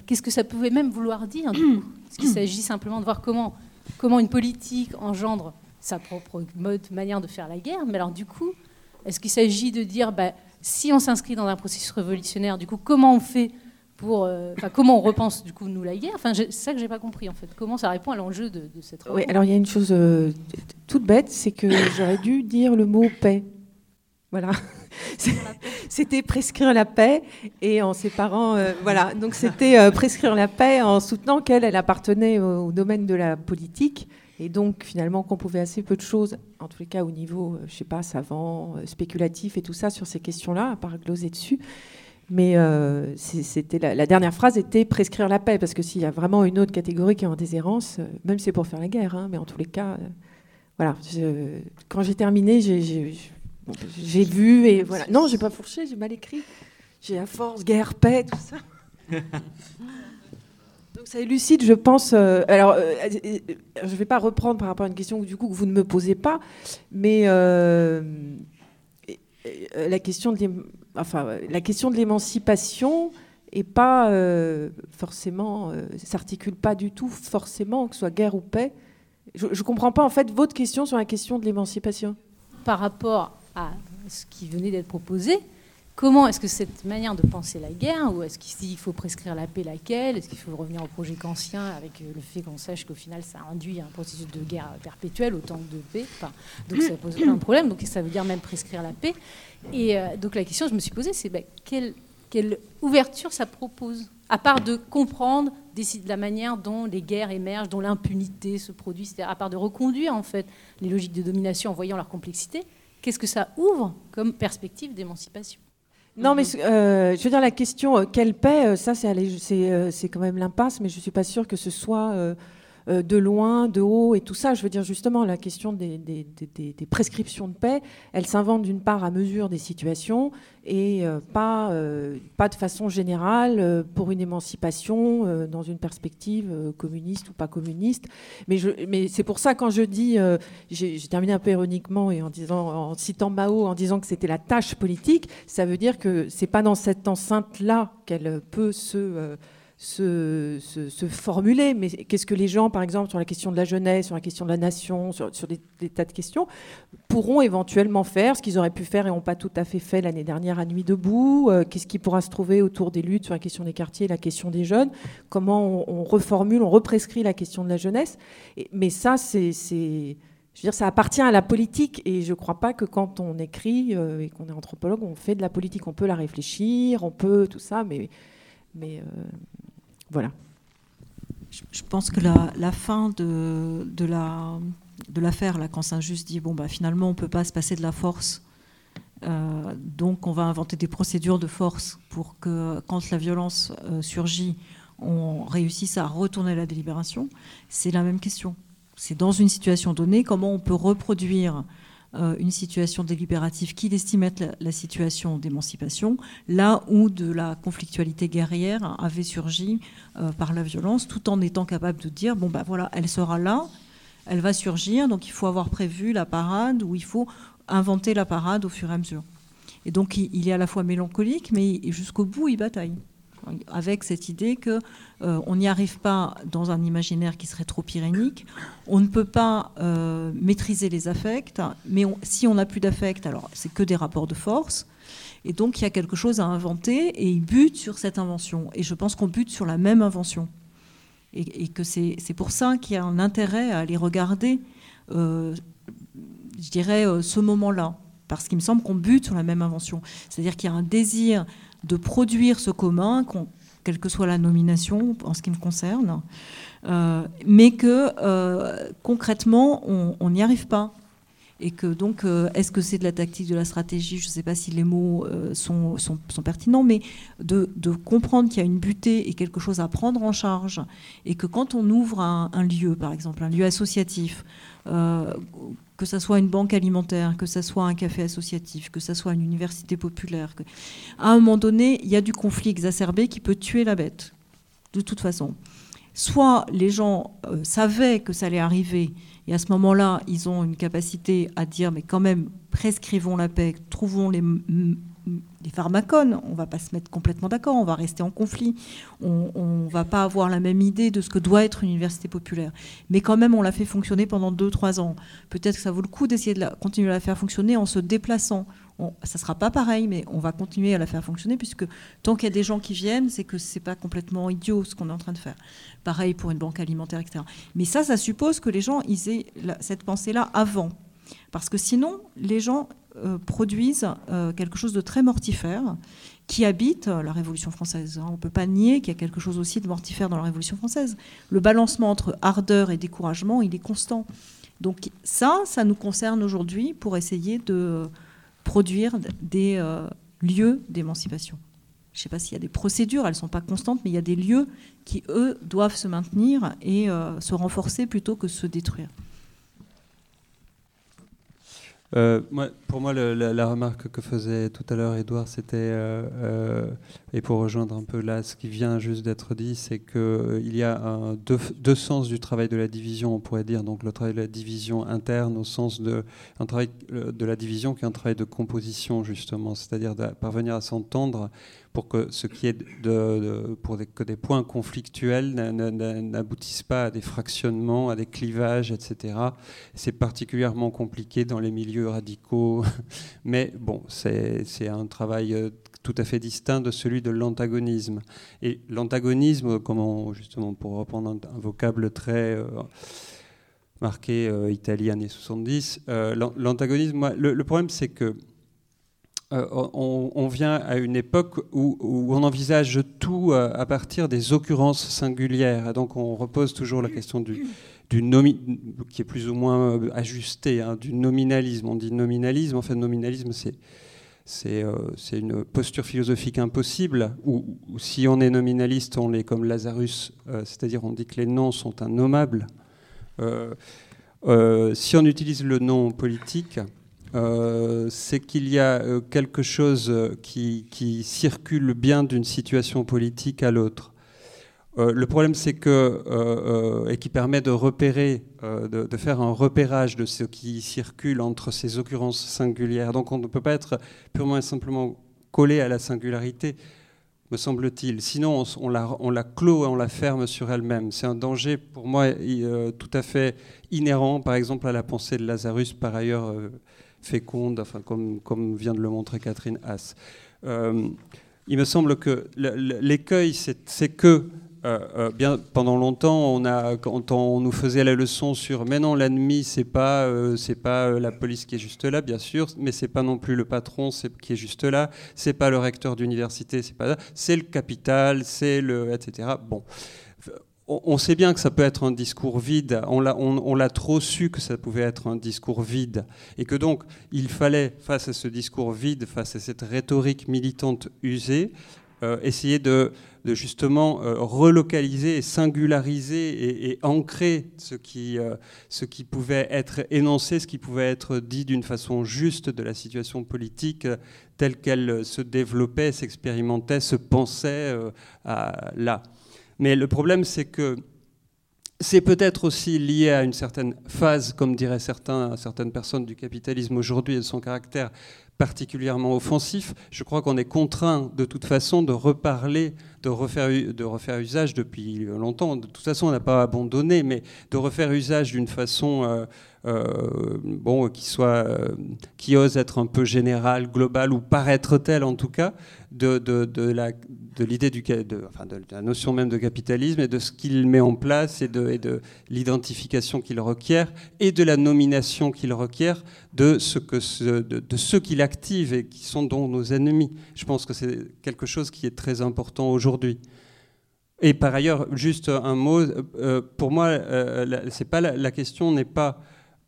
Qu'est-ce que ça pouvait même vouloir dire Est-ce qu'il s'agit simplement de voir comment, comment une politique engendre sa propre mode, manière de faire la guerre Mais alors, du coup, est-ce qu'il s'agit de dire, bah, si on s'inscrit dans un processus révolutionnaire, du coup, comment on fait pour, euh, comment on repense du coup nous la guerre? Enfin, c'est ça que j'ai pas compris en fait. Comment ça répond à l'enjeu de, de cette Oui, alors il y a une chose euh, toute bête, c'est que j'aurais dû dire le mot paix. Voilà. C'était prescrire la paix et en séparant. euh, voilà. Donc c'était euh, prescrire la paix en soutenant qu'elle, elle appartenait au, au domaine de la politique et donc finalement qu'on pouvait assez peu de choses, en tous les cas au niveau, euh, je sais pas, savant, spéculatif et tout ça sur ces questions-là, à part gloser dessus. Mais euh, c'était la, la dernière phrase était prescrire la paix, parce que s'il y a vraiment une autre catégorie qui est en déshérence, même si c'est pour faire la guerre, hein, mais en tous les cas, voilà. je- quand j'ai terminé, j'ai- j'ai bon, j'ai vu et voilà. Non, j'ai pas fourché, j'ai mal écrit. J'ai à force guerre, paix, tout ça. Donc ça élucide, je pense. euh, alors, euh, euh, je ne vais pas reprendre par rapport à une question du coup que vous ne me posez pas, mais euh, et- et, euh, la question de l'ém- enfin, la question de l'émancipation est pas euh, forcément, euh, s'articule pas du tout forcément que ce soit guerre ou paix. Je, ne comprends pas en fait votre question sur la question de l'émancipation. par rapport à ce qui venait d'être proposé, comment est-ce que cette manière de penser la guerre, ou est-ce qu'il faut prescrire la paix laquelle, est-ce qu'il faut revenir au projet kantien avec euh, le fait qu'on sache qu'au final ça induit un processus de guerre perpétuelle autant de paix, donc ça pose plein de problèmes, donc ça veut dire même prescrire la paix. Et euh, donc la question que je me suis posée, c'est ben, quelle, ouverture ça propose à part de comprendre la manière dont les guerres émergent, dont l'impunité se produit, c'est-à-dire à part de reconduire en fait les logiques de domination en voyant leur complexité, qu'est-ce que ça ouvre comme perspective d'émancipation Non, mais euh, je veux dire, la question euh, quelle paix, euh, ça, c'est c'est quand même l'impasse, mais je ne suis pas sûre que ce soit euh, de loin, de haut et tout ça. Je veux dire, justement, la question des, prescriptions de paix, elle s'invente d'une part à mesure des situations et euh, pas, euh, pas de façon générale pour une émancipation dans une perspective communiste ou pas communiste. Mais, mais c'est pour ça, quand je dis, j'ai terminé un peu ironiquement et en, disant, en citant Mao, en disant que c'était la tâche politique, ça veut dire que c'est pas dans cette enceinte-là qu'elle peut se, se, formuler. Mais qu'est-ce que les gens, par exemple, sur la question de la jeunesse, sur la question de la nation, sur, des, tas de questions, pourront éventuellement faire ce qu'ils auraient pu faire et n'ont pas tout à fait fait l'année dernière à Nuit debout euh, Qu'est-ce qui pourra se trouver autour des luttes sur la question des quartiers, la question des jeunes Comment on, reformule, on represcrit la question de la jeunesse Mais ça, c'est... je veux dire, ça appartient à la politique et je ne crois pas que quand on écrit euh, et qu'on est anthropologue, on fait de la politique. On peut la réfléchir, on peut tout ça, mais, mais euh, voilà. Je, pense que la, fin de, la l'affaire, quand Saint-Just dit bon bah finalement on peut pas se passer de la force, euh, donc on va inventer des procédures de force pour que quand la violence euh, surgit, on réussisse à retourner la délibération. C'est la même question. C'est dans une situation donnée comment on peut reproduire euh, une situation délibérative qui estime la, situation d'émancipation, là où de la conflictualité guerrière avait surgi euh, par la violence, tout en étant capable de dire bon ben voilà, elle sera là, elle va surgir, donc il faut avoir prévu la parade ou il faut inventer la parade au fur et à mesure. Et donc il, est à la fois mélancolique, mais jusqu'au bout il bataille avec cette idée que euh, on n'y arrive pas dans un imaginaire qui serait trop irénique. On ne peut pas euh, maîtriser les affects, mais si on n'a plus d'affects, alors c'est que des rapports de force. Et donc il y a quelque chose à inventer et il bute sur cette invention. Et je pense qu'on bute sur la même invention. Et, que c'est c'est pour ça qu'il y a un intérêt à aller regarder, euh, je dirais, euh, ce moment-là. Parce qu'il me semble qu'on bute sur la même invention. C'est-à-dire qu'il y a un désir de produire ce commun, quelle que soit la nomination en ce qui me concerne, euh, mais que euh, concrètement, on n'y arrive pas. Et que donc, euh, est-ce que c'est de la tactique, de la stratégie Je ne sais pas si les mots sont, sont, pertinents, mais de, comprendre qu'il y a une butée et quelque chose à prendre en charge, et que quand on ouvre un, lieu, par exemple, un lieu associatif, que ça soit une banque alimentaire, que ça soit un café associatif, que ça soit une université populaire, à un moment donné, il y a du conflit exacerbé qui peut tuer la bête, de toute façon. Soit les gens euh, savaient que ça allait arriver, et à ce moment-là, ils ont une capacité à dire, mais quand même, prescrivons la paix, trouvons les, les pharmacones, on ne va pas se mettre complètement d'accord, on va rester en conflit, on ne va pas avoir la même idée de ce que doit être une université populaire. Mais quand même, on l'a fait fonctionner pendant 2-3 ans. Peut-être que ça vaut le coup d'essayer de continuer à la faire fonctionner en se déplaçant. On- ça ne sera pas pareil, mais on va continuer à la faire fonctionner, puisque tant qu'il y a des gens qui viennent, c'est que ce n'est pas complètement idiot ce qu'on est en train de faire. Pareil pour une banque alimentaire, etc. Mais ça, ça suppose que les gens ils aient cette pensée-là avant. Parce que sinon, les gens euh, produisent euh, quelque chose de très mortifère qui habite la Révolution française. hein. On ne peut pas nier qu'il y a quelque chose aussi de mortifère dans la Révolution française. Le balancement entre ardeur et découragement, il est constant. Donc ça, ça nous concerne aujourd'hui pour essayer de produire des euh, lieux d'émancipation. Je ne sais pas s'il y a des procédures, elles ne sont pas constantes, mais il y a des lieux qui, eux, doivent se maintenir et se renforcer plutôt que se détruire. Euh, moi, pour moi, le, la, remarque que faisait tout à l'heure Edouard, c'était, euh, euh, et pour rejoindre un peu là ce qui vient juste d'être dit, c'est qu'il y a un, deux, deux, sens du travail de la division, on pourrait dire. Donc le travail de la division interne au sens de un travail de la division qui est un travail de composition, justement, c'est-à-dire de parvenir à s'entendre pour que ce qui est de, pour des, que des points conflictuels n'aboutissent pas à des fractionnements, à des clivages, etc. C'est particulièrement compliqué dans les milieux radicaux, mais bon, c'est un travail euh, tout à fait distinct de celui de l'antagonisme. Et l'antagonisme, comment justement pour reprendre un, vocable très euh, marqué euh, Italie années 70, euh, l'antagonisme, le, problème c'est que euh, on, vient à une époque où, on envisage tout euh, à partir des occurrences singulières. Donc on repose toujours la question du, du qui est plus ou moins euh, ajustée, hein, du nominalisme. On dit nominalisme, en fait nominalisme c'est c'est une posture philosophique impossible, si on est nominaliste, on est comme Lazarus, c'est-à-dire on dit que les noms sont innommables. Euh, si on utilise le nom politique, euh, c'est qu'il y a euh, quelque chose qui, qui circule bien d'une situation politique à l'autre. Euh, le problème, c'est que, euh, et qui permet de repérer, de, faire un repérage de ce qui circule entre ces occurrences singulières. Donc on ne peut pas être purement et simplement collé à la singularité, me semble-t-il. Sinon, on, la, on la clôt et on la ferme sur elle-même. C'est un danger, pour moi, tout à fait inhérent, par exemple, à la pensée de Lazarus, par ailleurs féconde, enfin, comme, comme, vient de le montrer Catherine Haas. Euh, il me semble que l'écueil, c'est que euh, euh, bien, pendant longtemps, on a, quand on nous faisait la leçon sur mais non, l'ennemi, c'est pas, pas la police qui est juste là, bien sûr, mais c'est pas non plus le patron qui est juste là, c'est pas le recteur d'université, c'est pas c'est le capital, c'est le, etc. Bon, on sait bien que ça peut être un discours vide, on l'a, trop su que ça pouvait être un discours vide, et que donc il fallait, face à ce discours vide, face à cette rhétorique militante usée, euh, essayer de, justement euh, relocaliser et singulariser et, ancrer ce qui, euh, ce qui pouvait être énoncé, ce qui pouvait être dit d'une façon juste de la situation politique telle qu'elle se développait, s'expérimentait, se pensait là. Mais le problème, c'est que c'est peut-être aussi lié à une certaine phase, comme diraient certains, certaines personnes du capitalisme aujourd'hui et de son caractère particulièrement offensif. Je crois qu'on est contraint de toute façon de reparler, de refaire, de refaire usage depuis longtemps. De toute façon, on n'a pas abandonné, mais de refaire usage d'une façon euh, euh, bon, qui, euh, qui ose être un peu générale, globale, ou paraître telle en tout cas, de, de, de la de l'idée du de, enfin de, la notion même de capitalisme et de ce qu'il met en place et de, de l'identification qu'il requiert et de la nomination qu'il requiert de ce que de, de ceux qu'il active et qui sont donc nos ennemis. Je pense que c'est quelque chose qui est très important aujourd'hui. Et par ailleurs, juste un mot, euh, pour moi, euh, c'est pas la, la, question n'est pas.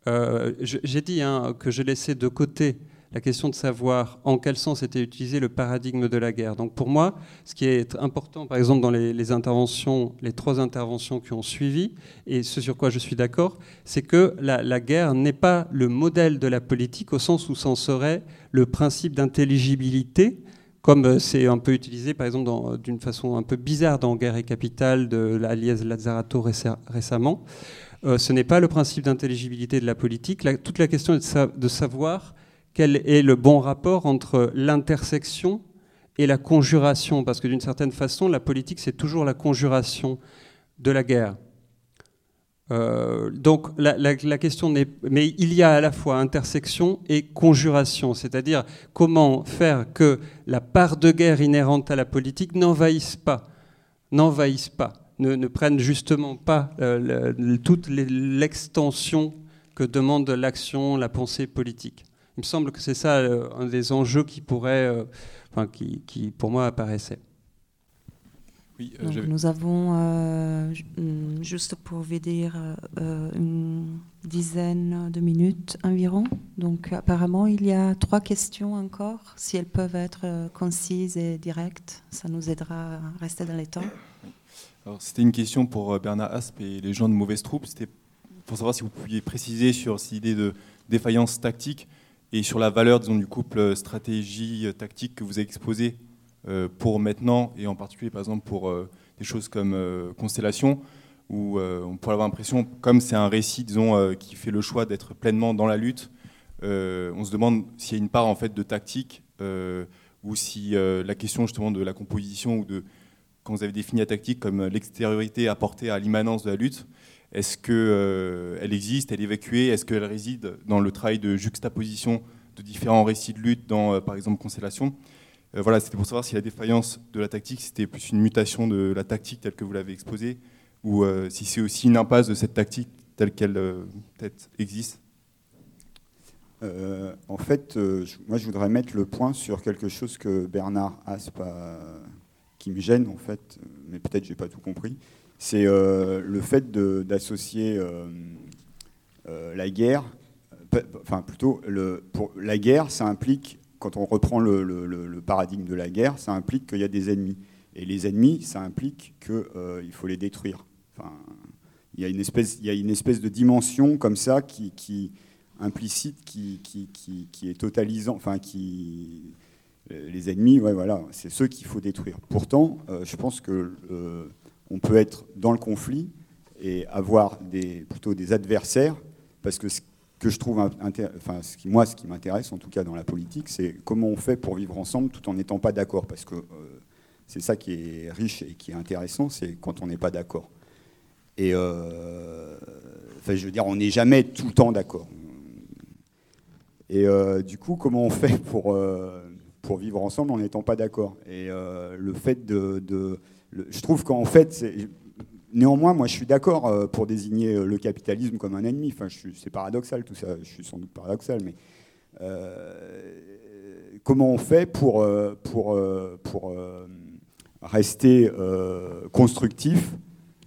Euh, J'ai dit hein, que je laissais de côté la question de savoir en quel sens était utilisé le paradigme de la guerre. Donc pour moi, ce qui est important, par exemple, dans les, interventions, les trois interventions qui ont suivi, et ce sur quoi je suis d'accord, c'est que la, guerre n'est pas le modèle de la politique au sens où s'en serait le principe d'intelligibilité, comme c'est un peu utilisé, par exemple, d'une façon un peu bizarre dans Guerre et Capitale de l'Aliès Lazzarato récemment. Euh, ce n'est pas le principe d'intelligibilité de la politique. Toute la question est de savoir quel est le bon rapport entre l'intersection et la conjuration, parce que d'une certaine façon, la politique, c'est toujours la conjuration de la guerre. Euh, donc la, question n'est... Mais il y a à la fois intersection et conjuration, c'est-à-dire comment faire que la part de guerre inhérente à la politique n'envahisse pas, n'envahisse pas, ne, ne prenne justement pas euh, toute l'extension que demande l'action, la pensée politique. Il me semble que c'est ça euh, un des enjeux qui pourrait, euh, enfin, qui, qui, pour moi apparaissait. Oui, euh, Donc, nous avons, euh, juste pour vous dire, euh, une dizaine de minutes environ. Donc apparemment, il y a trois questions encore. Si elles peuvent être concises et directes, ça nous aidera à rester dans les temps. C'était une question pour Bernard Asp et les gens de mauvaise troupe. C'était pour savoir si vous pouviez préciser sur cette idée de défaillance tactique et sur la valeur disons, du couple stratégie-tactique que vous avez exposé pour maintenant, et en particulier par exemple pour des choses comme Constellation, où on pourrait avoir l'impression, comme c'est un récit disons, qui fait le choix d'être pleinement dans la lutte, on se demande s'il y a une part en fait de tactique ou si la question justement de la composition ou de quand vous avez défini la tactique comme l'extériorité apportée à l'immanence de la lutte, est-ce qu'elle euh, existe, elle est évacuée? Est-ce qu'elle réside dans le travail de juxtaposition de différents récits de lutte dans, euh, par exemple, Constellation? Euh, Voilà, c'était pour savoir si la défaillance de la tactique, c'était plus une mutation de la tactique telle que vous l'avez exposée, ou si c'est aussi une impasse de cette tactique telle qu'elle existe. En fait, moi je voudrais mettre le point sur quelque chose que Bernard Asp a, qui me gêne en fait, mais peut-être j'ai pas tout compris, c'est euh, le fait d'associer euh, euh, la guerre, enfin plutôt la guerre, ça implique quand on reprend le, paradigme de la guerre, ça implique qu'il y a des ennemis. Et les ennemis, ça implique qu'il faut les détruire. Enfin, il, y a une espèce, il y a une espèce de dimension comme ça qui, implicite, qui, est totalisant, enfin qui les ennemis, ouais, voilà, c'est ceux qu'il faut détruire. Pourtant, je pense que on peut être dans le conflit et avoir des, plutôt des adversaires, parce que ce que je trouve, enfin, ce qui, moi, ce qui m'intéresse, en tout cas dans la politique, c'est comment on fait pour vivre ensemble tout en n'étant pas d'accord, parce que c'est ça qui est riche et qui est intéressant, c'est quand on n'est pas d'accord. Et enfin, je veux dire, on n'est jamais tout le temps d'accord. Et du coup, comment on fait pour pour vivre ensemble en n'étant pas d'accord? Et euh, le fait de, je trouve qu'en fait, néanmoins, moi, je suis d'accord euh, pour désigner euh, le capitalisme comme un ennemi. Enfin, c'est paradoxal tout ça. Je suis sans doute paradoxal, mais comment on fait pour pour pour rester constructif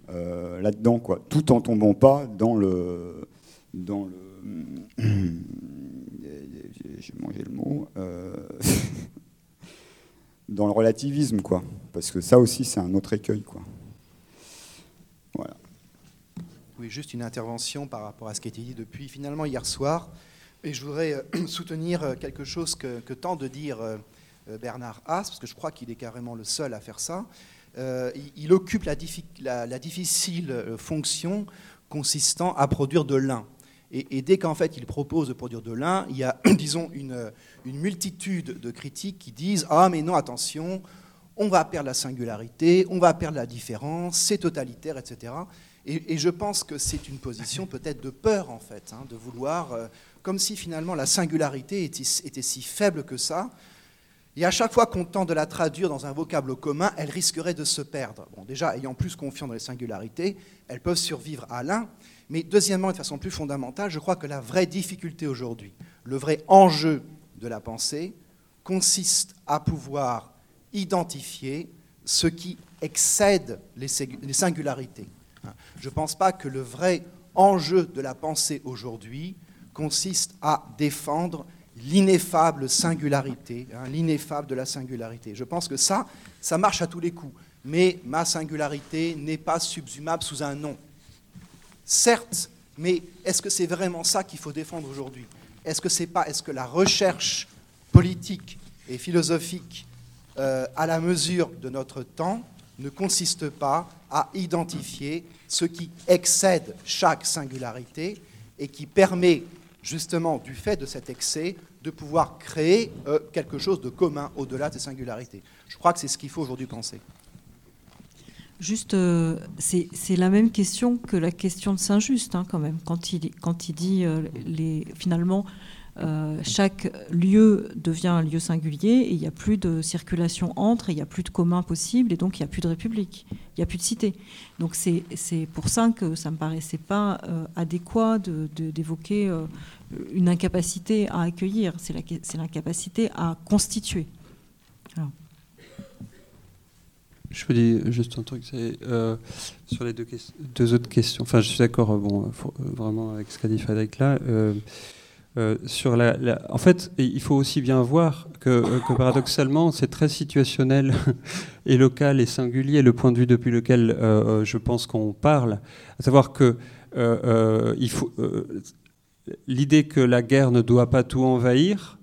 là-dedans, quoi, tout en tombant pas dans le dans le j'ai mangé le mot, euh, dans le relativisme, quoi. Parce que ça aussi, c'est un autre écueil, quoi. Voilà. Oui, juste une intervention par rapport à ce qui a été dit depuis finalement hier soir. Et je voudrais euh, soutenir euh, quelque chose que, tente de dire Bernard Haas, parce que je crois qu'il est carrément le seul à faire ça. il, occupe la, la difficile fonction consistant à produire de l'un. Et, dès qu'en fait il propose de produire de l'un, il y a, disons, une, multitude de critiques qui disent Ah, mais non, attention, on va perdre la singularité, on va perdre la différence, c'est totalitaire, etc. Et, je pense que c'est une position peut-être de peur, en fait, hein, de vouloir, euh, comme si finalement la singularité était, était, si faible que ça. Et à chaque fois qu'on tente de la traduire dans un vocable commun, elle risquerait de se perdre. Bon, déjà, ayant plus confiance dans les singularités, elles peuvent survivre à l'un. Mais deuxièmement, de façon plus fondamentale, je crois que la vraie difficulté aujourd'hui, le vrai enjeu de la pensée, consiste à pouvoir identifier ce qui excède les singularités. Je ne pense pas que le vrai enjeu de la pensée aujourd'hui consiste à défendre l'ineffable singularité, hein, l'ineffable de la singularité. Je pense que ça, ça marche à tous les coups. Mais ma singularité n'est pas subsumable sous un nom. Certes, mais est-ce que c'est vraiment ça qu'il faut défendre aujourd'hui? Est-ce que c'est pas, est-ce que la recherche politique et philosophique euh, à la mesure de notre temps ne consiste pas à identifier ce qui excède chaque singularité et qui permet justement du fait de cet excès de pouvoir créer euh, quelque chose de commun au-delà des singularités? Je crois que c'est ce qu'il faut aujourd'hui penser. Juste, euh, c'est la même question que la question de Saint-Just, hein, quand même, quand il, quand il dit euh, finalement, euh, chaque lieu devient un lieu singulier et il n'y a plus de circulation entre, il n'y a plus de commun possible et donc il n'y a plus de république, il n'y a plus de cité. Donc c'est pour ça que ça ne me paraissait pas adéquat d'évoquer une incapacité à accueillir, c'est l'incapacité à constituer. Je peux dire juste un truc, c'est euh, sur les deux, deux, autres questions. Enfin, je suis d'accord, euh, bon, euh, vraiment avec ce qu'a dit Frédéric là. sur la, en fait, il faut aussi bien voir que, paradoxalement, c'est très situationnel et local et singulier le point de vue depuis lequel je pense qu'on parle. À savoir que l'idée que la guerre ne doit pas tout envahir.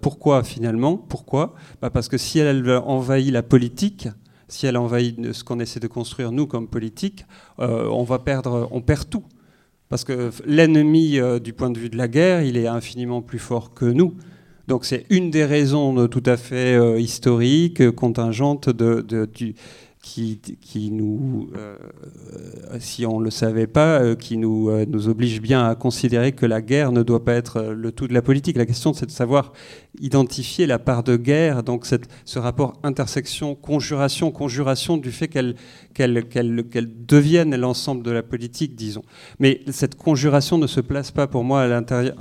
Pourquoi finalement Pourquoi? Bah Parce que si elle envahit la politique, si elle envahit ce qu'on essaie de construire nous comme politique, euh, on va perdre, on perd tout. Parce que l'ennemi, euh, du point de vue de la guerre, il est infiniment plus fort que nous. Donc c'est une des raisons tout à fait historiques, contingentes de, du, qui, nous, euh, si on ne le savait pas, euh, qui nous, euh, nous oblige bien à considérer que la guerre ne doit pas être le tout de la politique. La question, c'est de savoir identifier la part de guerre, donc ce rapport intersection, conjuration, conjuration du fait qu'elle devienne l'ensemble de la politique, disons. Mais cette conjuration ne se place pas pour moi à l'intérieur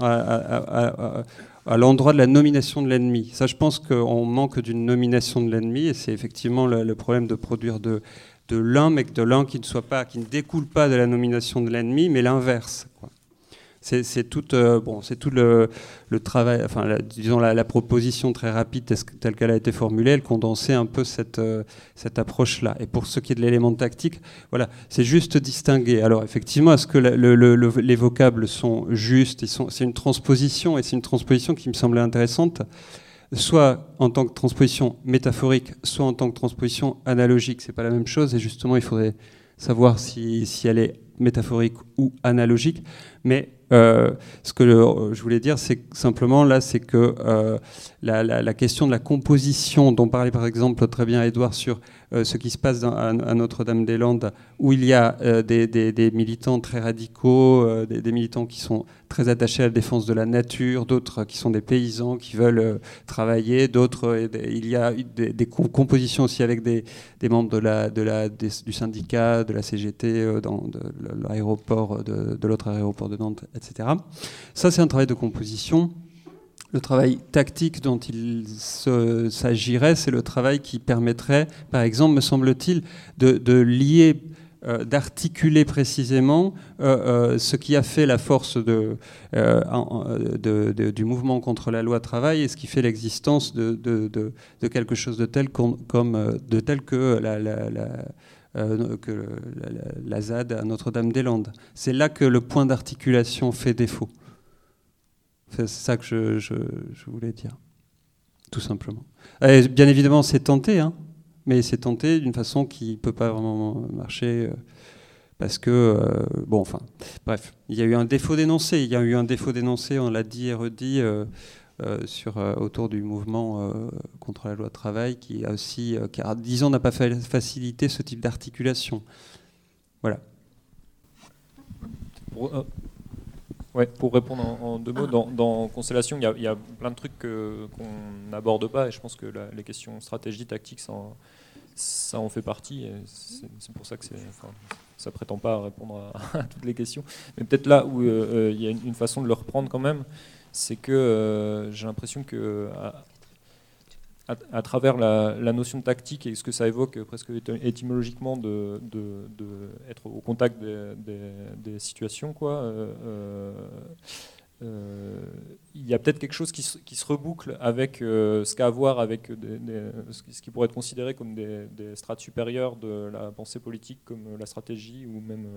à l'endroit de la nomination de l'ennemi. Ça, je pense qu'on manque d'une nomination de l'ennemi, et c'est effectivement le, problème de produire de, de l'un, mais de l'un qui ne soit pas, qui ne découle pas de la nomination de l'ennemi, mais l'inverse. C'est tout, euh, bon, tout le, travail, enfin, disons la, proposition très rapide telle qu'elle a été formulée, elle condensait un peu cette, euh, cette approche-là. Et pour ce qui est de l'élément tactique, voilà, c'est juste distinguer. Alors effectivement, est-ce que les vocables sont justes C'est une transposition, et c'est une transposition qui me semblait intéressante soit en tant que transposition métaphorique, soit en tant que transposition analogique. C'est pas la même chose, et justement, il faudrait savoir si, si elle est métaphorique ou analogique. Mais euh, ce que je voulais dire, c'est simplement là, c'est que euh, la, question de la composition, dont parlait par exemple très bien Edouard sur euh, ce qui se passe à, Notre-Dame-des-Landes, où il y a des, militants très radicaux, des, militants qui sont très attachés à la défense de la nature, d'autres qui sont des paysans qui veulent travailler, d'autres, il y a des, compositions aussi avec des, membres du syndicat, de la CGT, dans l'aéroport, de l'autre aéroport de Nantes, etc. Ça, c'est un travail de composition. Le travail tactique dont il s'agirait, c'est le travail qui permettrait, par exemple, me semble-t-il, de, lier, euh, d'articuler précisément euh, euh, ce qui a fait la force de, du mouvement contre la loi travail et ce qui fait l'existence de, quelque chose de tel, comme, de tel que la, que la, ZAD à Notre-Dame-des-Landes. C'est là que le point d'articulation fait défaut. C'est ça que je, voulais dire, tout simplement. bien évidemment, c'est tenté, hein, mais c'est tenté d'une façon qui ne peut pas vraiment marcher. Euh, parce que, euh, bon, enfin, bref, il y a eu un défaut d'énoncé. Il y a eu un défaut d'énoncé, on l'a dit et redit, euh, sur, autour du mouvement contre la loi travail, qui a aussi, qui a, disons, n'a pas facilité ce type d'articulation. Voilà. Pour répondre en, deux mots, dans, Constellation, il y, a plein de trucs qu'on n'aborde pas et je pense que les questions stratégie, tactique, ça en, ça en fait partie. C'est pour ça que enfin, ça prétend pas répondre à, toutes les questions. Mais peut-être là où euh, euh, il y a une, façon de le reprendre quand même, c'est que euh, j'ai l'impression que à, travers la, notion de tactique et ce que ça évoque presque étymologiquement de, être au contact des, situations, quoi. Euh, euh, euh, il y a peut-être quelque chose qui se, reboucle avec ce qu'a à voir avec ce qui pourrait être considéré comme des, strates supérieures de la pensée politique, comme la stratégie ou même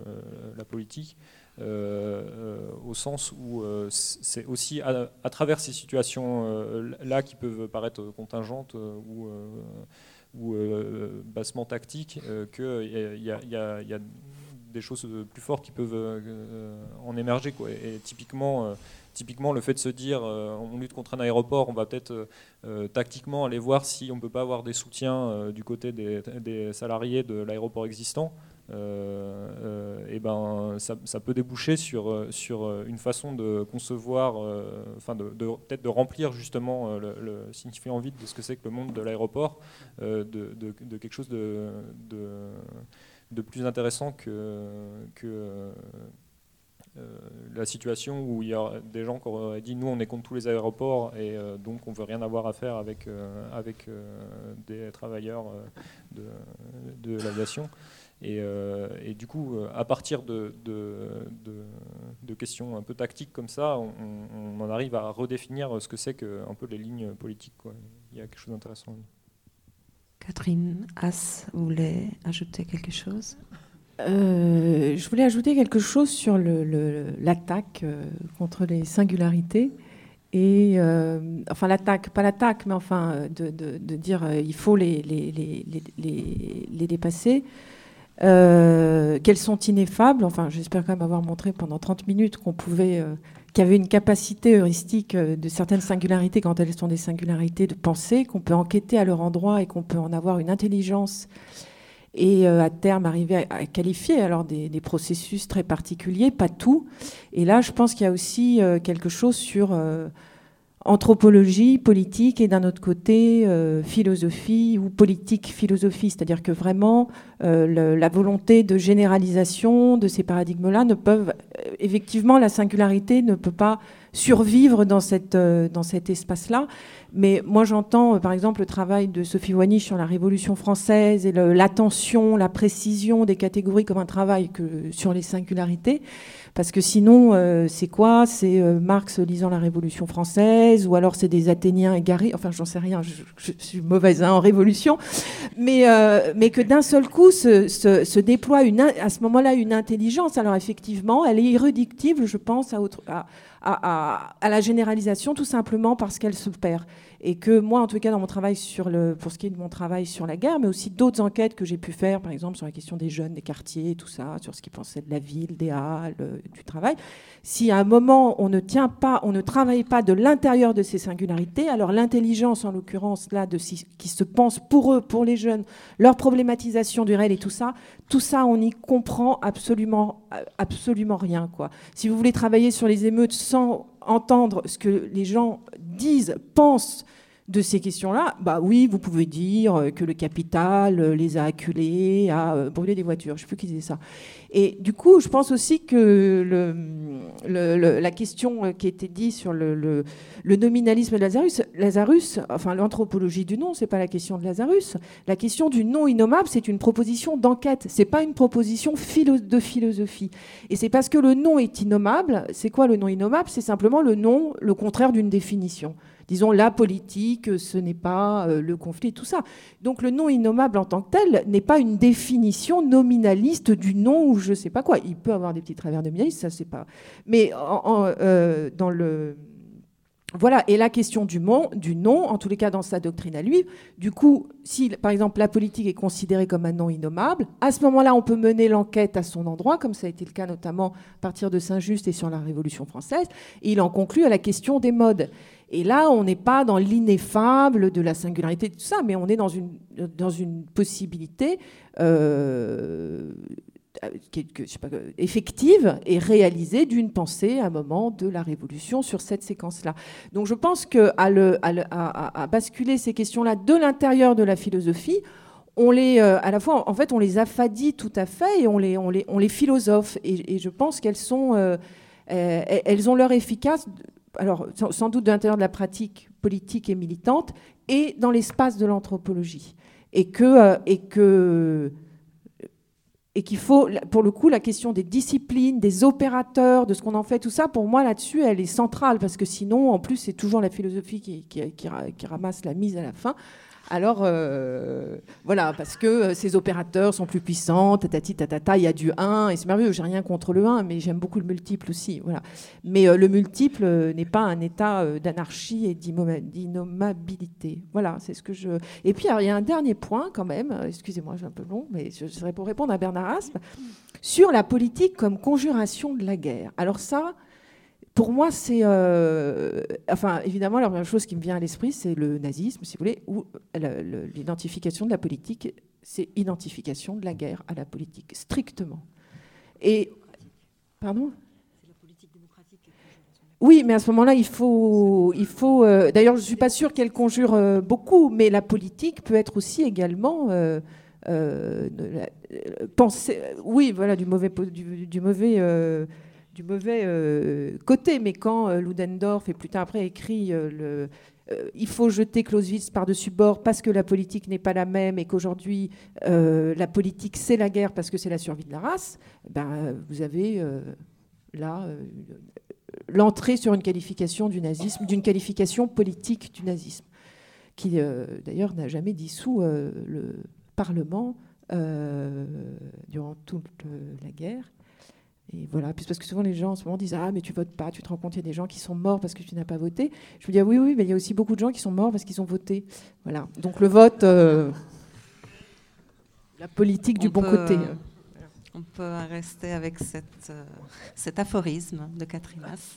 la politique, au sens où euh, c'est aussi à, travers ces situations-là qui peuvent paraître contingentes ou, bassement tactiques qu'il y, a des choses plus fortes qui peuvent en émerger. Et, typiquement, typiquement, le fait de se dire on lutte contre un aéroport, on va peut-être tactiquement aller voir si on ne peut pas avoir des soutiens du côté des salariés de l'aéroport existant. Euh, euh, et ben, ça, peut déboucher sur, sur une façon de concevoir, euh, enfin de, peut-être de remplir justement le, signifiant vide de ce que c'est que le monde de l'aéroport, de, quelque chose de, plus intéressant que, la situation où il y a des gens qui auraient dit nous on est contre tous les aéroports et donc on veut rien avoir à faire avec, des travailleurs de l'aviation. Euh, et, du coup, euh, à partir de, de, questions un peu tactiques comme ça, on, en arrive à redéfinir ce que c'est que un peu les lignes politiques. Quoi. Il y a quelque chose d'intéressant. Catherine As voulait ajouter quelque chose? Euh, je voulais ajouter quelque chose sur l'attaque euh, contre les singularités. Et euh, enfin l'attaque, pas l'attaque, mais enfin de, dire il faut les, les, les, les dépasser, qu'elles sont ineffables. Enfin, j'espère quand même avoir montré pendant 30 minutes qu'on pouvait, qu'il y avait une capacité heuristique de certaines singularités quand elles sont des singularités de penser, qu'on peut enquêter à leur endroit et qu'on peut en avoir une intelligence et euh, à terme arriver à, qualifier alors des, processus très particuliers, pas tout. Et là, je pense qu'il y a aussi euh, quelque chose sur euh, anthropologie, politique et d'un autre côté philosophie ou politique philosophie, c'est-à-dire que vraiment la volonté de généralisation de ces paradigmes-là ne peuvent effectivement la singularité ne peut pas survivre dans, cette, dans cet espace-là. Mais moi, j'entends, euh, par exemple, le travail de Sophie Wanisch sur la Révolution française et l'attention, la précision des catégories comme un travail que, sur les singularités. Parce que sinon, euh, c'est quoi? C'est euh, Marx lisant la Révolution française, ou alors c'est des Athéniens égarés? Enfin, j'en sais rien, je, suis mauvaise hein, en révolution. Mais, mais que d'un seul coup se, se, déploie une, à ce moment-là une intelligence. Alors effectivement, elle est irréductible, je pense, à, autre, à, à, la généralisation tout simplement parce qu'elle se perd. Et que moi, en tout cas, dans mon travail sur le, pour ce qui est de mon travail sur la guerre, mais aussi d'autres enquêtes que j'ai pu faire, par exemple sur la question des jeunes, des quartiers, tout ça, sur ce qu'ils pensaient de la ville, des halles, euh, du travail. Si à un moment on ne tient pas, on ne travaille pas de l'intérieur de ces singularités, alors l'intelligence, en l'occurrence là, de qui se pense pour eux, pour les jeunes, leur problématisation du réel et tout ça, tout ça, on n'y comprend absolument, absolument rien, quoi. Si vous voulez travailler sur les émeutes sans entendre ce que les gens disent, pensent de ces questions-là, bah oui, vous pouvez dire que le capital les a acculés à euh, brûler des voitures. Je ne sais plus qui disait ça. Et du coup, je pense aussi que la question qui était dite sur le, nominalisme de Lazarus, Lazarus, enfin l'anthropologie du nom, c'est pas la question de Lazarus. La question du nom innommable, c'est une proposition d'enquête. C'est pas une proposition de philosophie. Et c'est parce que le nom est innommable. C'est quoi le nom innommable? C'est simplement le nom, le contraire d'une définition disons, la politique, ce n'est pas euh, le conflit, tout ça. Donc le nom innommable en tant que tel n'est pas une définition nominaliste du nom ou je ne sais pas quoi. Il peut avoir des petits travers nominalistes, ça c'est pas. Mais euh, dans le voilà, et la question du, du nom, en tous les cas dans sa doctrine à lui, du coup, si par exemple la politique est considérée comme un nom innommable, à ce moment-là, on peut mener l'enquête à son endroit, comme ça a été le cas notamment à partir de Saint-Just et sur la Révolution française, et il en conclut à la question des modes. Et là, on n'est pas dans l'ineffable de la singularité, de tout ça, mais on est dans une, dans une possibilité euh, effective et réalisée d'une pensée à un moment de la Révolution sur cette séquence-là. Donc je pense qu'à à, basculer ces questions-là de l'intérieur de la philosophie, on les, euh, à la fois, en fait, on les affadit tout à fait et on les, on les, on les philosophe. Et, je pense qu'elles sont, euh, elles ont leur efficace alors sans doute de l'intérieur de la pratique politique et militante, et dans l'espace de l'anthropologie. Et que, euh, et que et qu'il faut, pour le coup, la question des disciplines, des opérateurs, de ce qu'on en fait, tout ça, pour moi, là-dessus, elle est centrale, parce que sinon, en plus, c'est toujours la philosophie qui, qui, ramasse la mise à la fin, alors, euh, voilà, parce que euh, ces opérateurs sont plus puissants, tatati, tatata, il y a du 1, et c'est merveilleux, j'ai rien contre le 1, mais j'aime beaucoup le multiple aussi. Voilà. Mais euh, le multiple n'est pas un état d'anarchie et d'innommabilité. Voilà, c'est ce que je. Et puis, il y a un dernier point, quand même, excusez-moi, j'ai un peu long, mais ce serait pour répondre à Bernard Aspe, sur la politique comme conjuration de la guerre. Alors, ça pour moi, c'est. Euh, enfin, évidemment, la première chose qui me vient à l'esprit, c'est le nazisme, si vous voulez, ou l'identification de la politique, c'est identification de la guerre à la politique, strictement. Et. Pardon? Oui, mais à ce moment-là, il faut, il faut. Euh, d'ailleurs, je ne suis pas sûre qu'elle conjure euh, beaucoup, mais la politique peut être aussi également penser. Oui, voilà, du mauvais, du, du mauvais du mauvais euh, côté. Mais quand euh, Ludendorff et plus tard après écrit euh, il faut jeter Clausewitz par-dessus bord parce que la politique n'est pas la même et qu'aujourd'hui la politique c'est la guerre parce que c'est la survie de la race, ben, vous avez là l'entrée sur une qualification du nazisme, d'une qualification politique du nazisme, qui d'ailleurs n'a jamais dissous le Parlement durant toute la guerre. Et voilà, puis parce que souvent les gens en ce moment disent Ah, mais tu votes pas, tu te rends compte, il y a des gens qui sont morts parce que tu n'as pas voté. Je me dis ah, Oui, oui, mais il y a aussi beaucoup de gens qui sont morts parce qu'ils ont voté. Voilà, donc le vote, euh, la politique du On bon peut, côté. On peut rester avec cette, euh, cet aphorisme de Catherine Mass.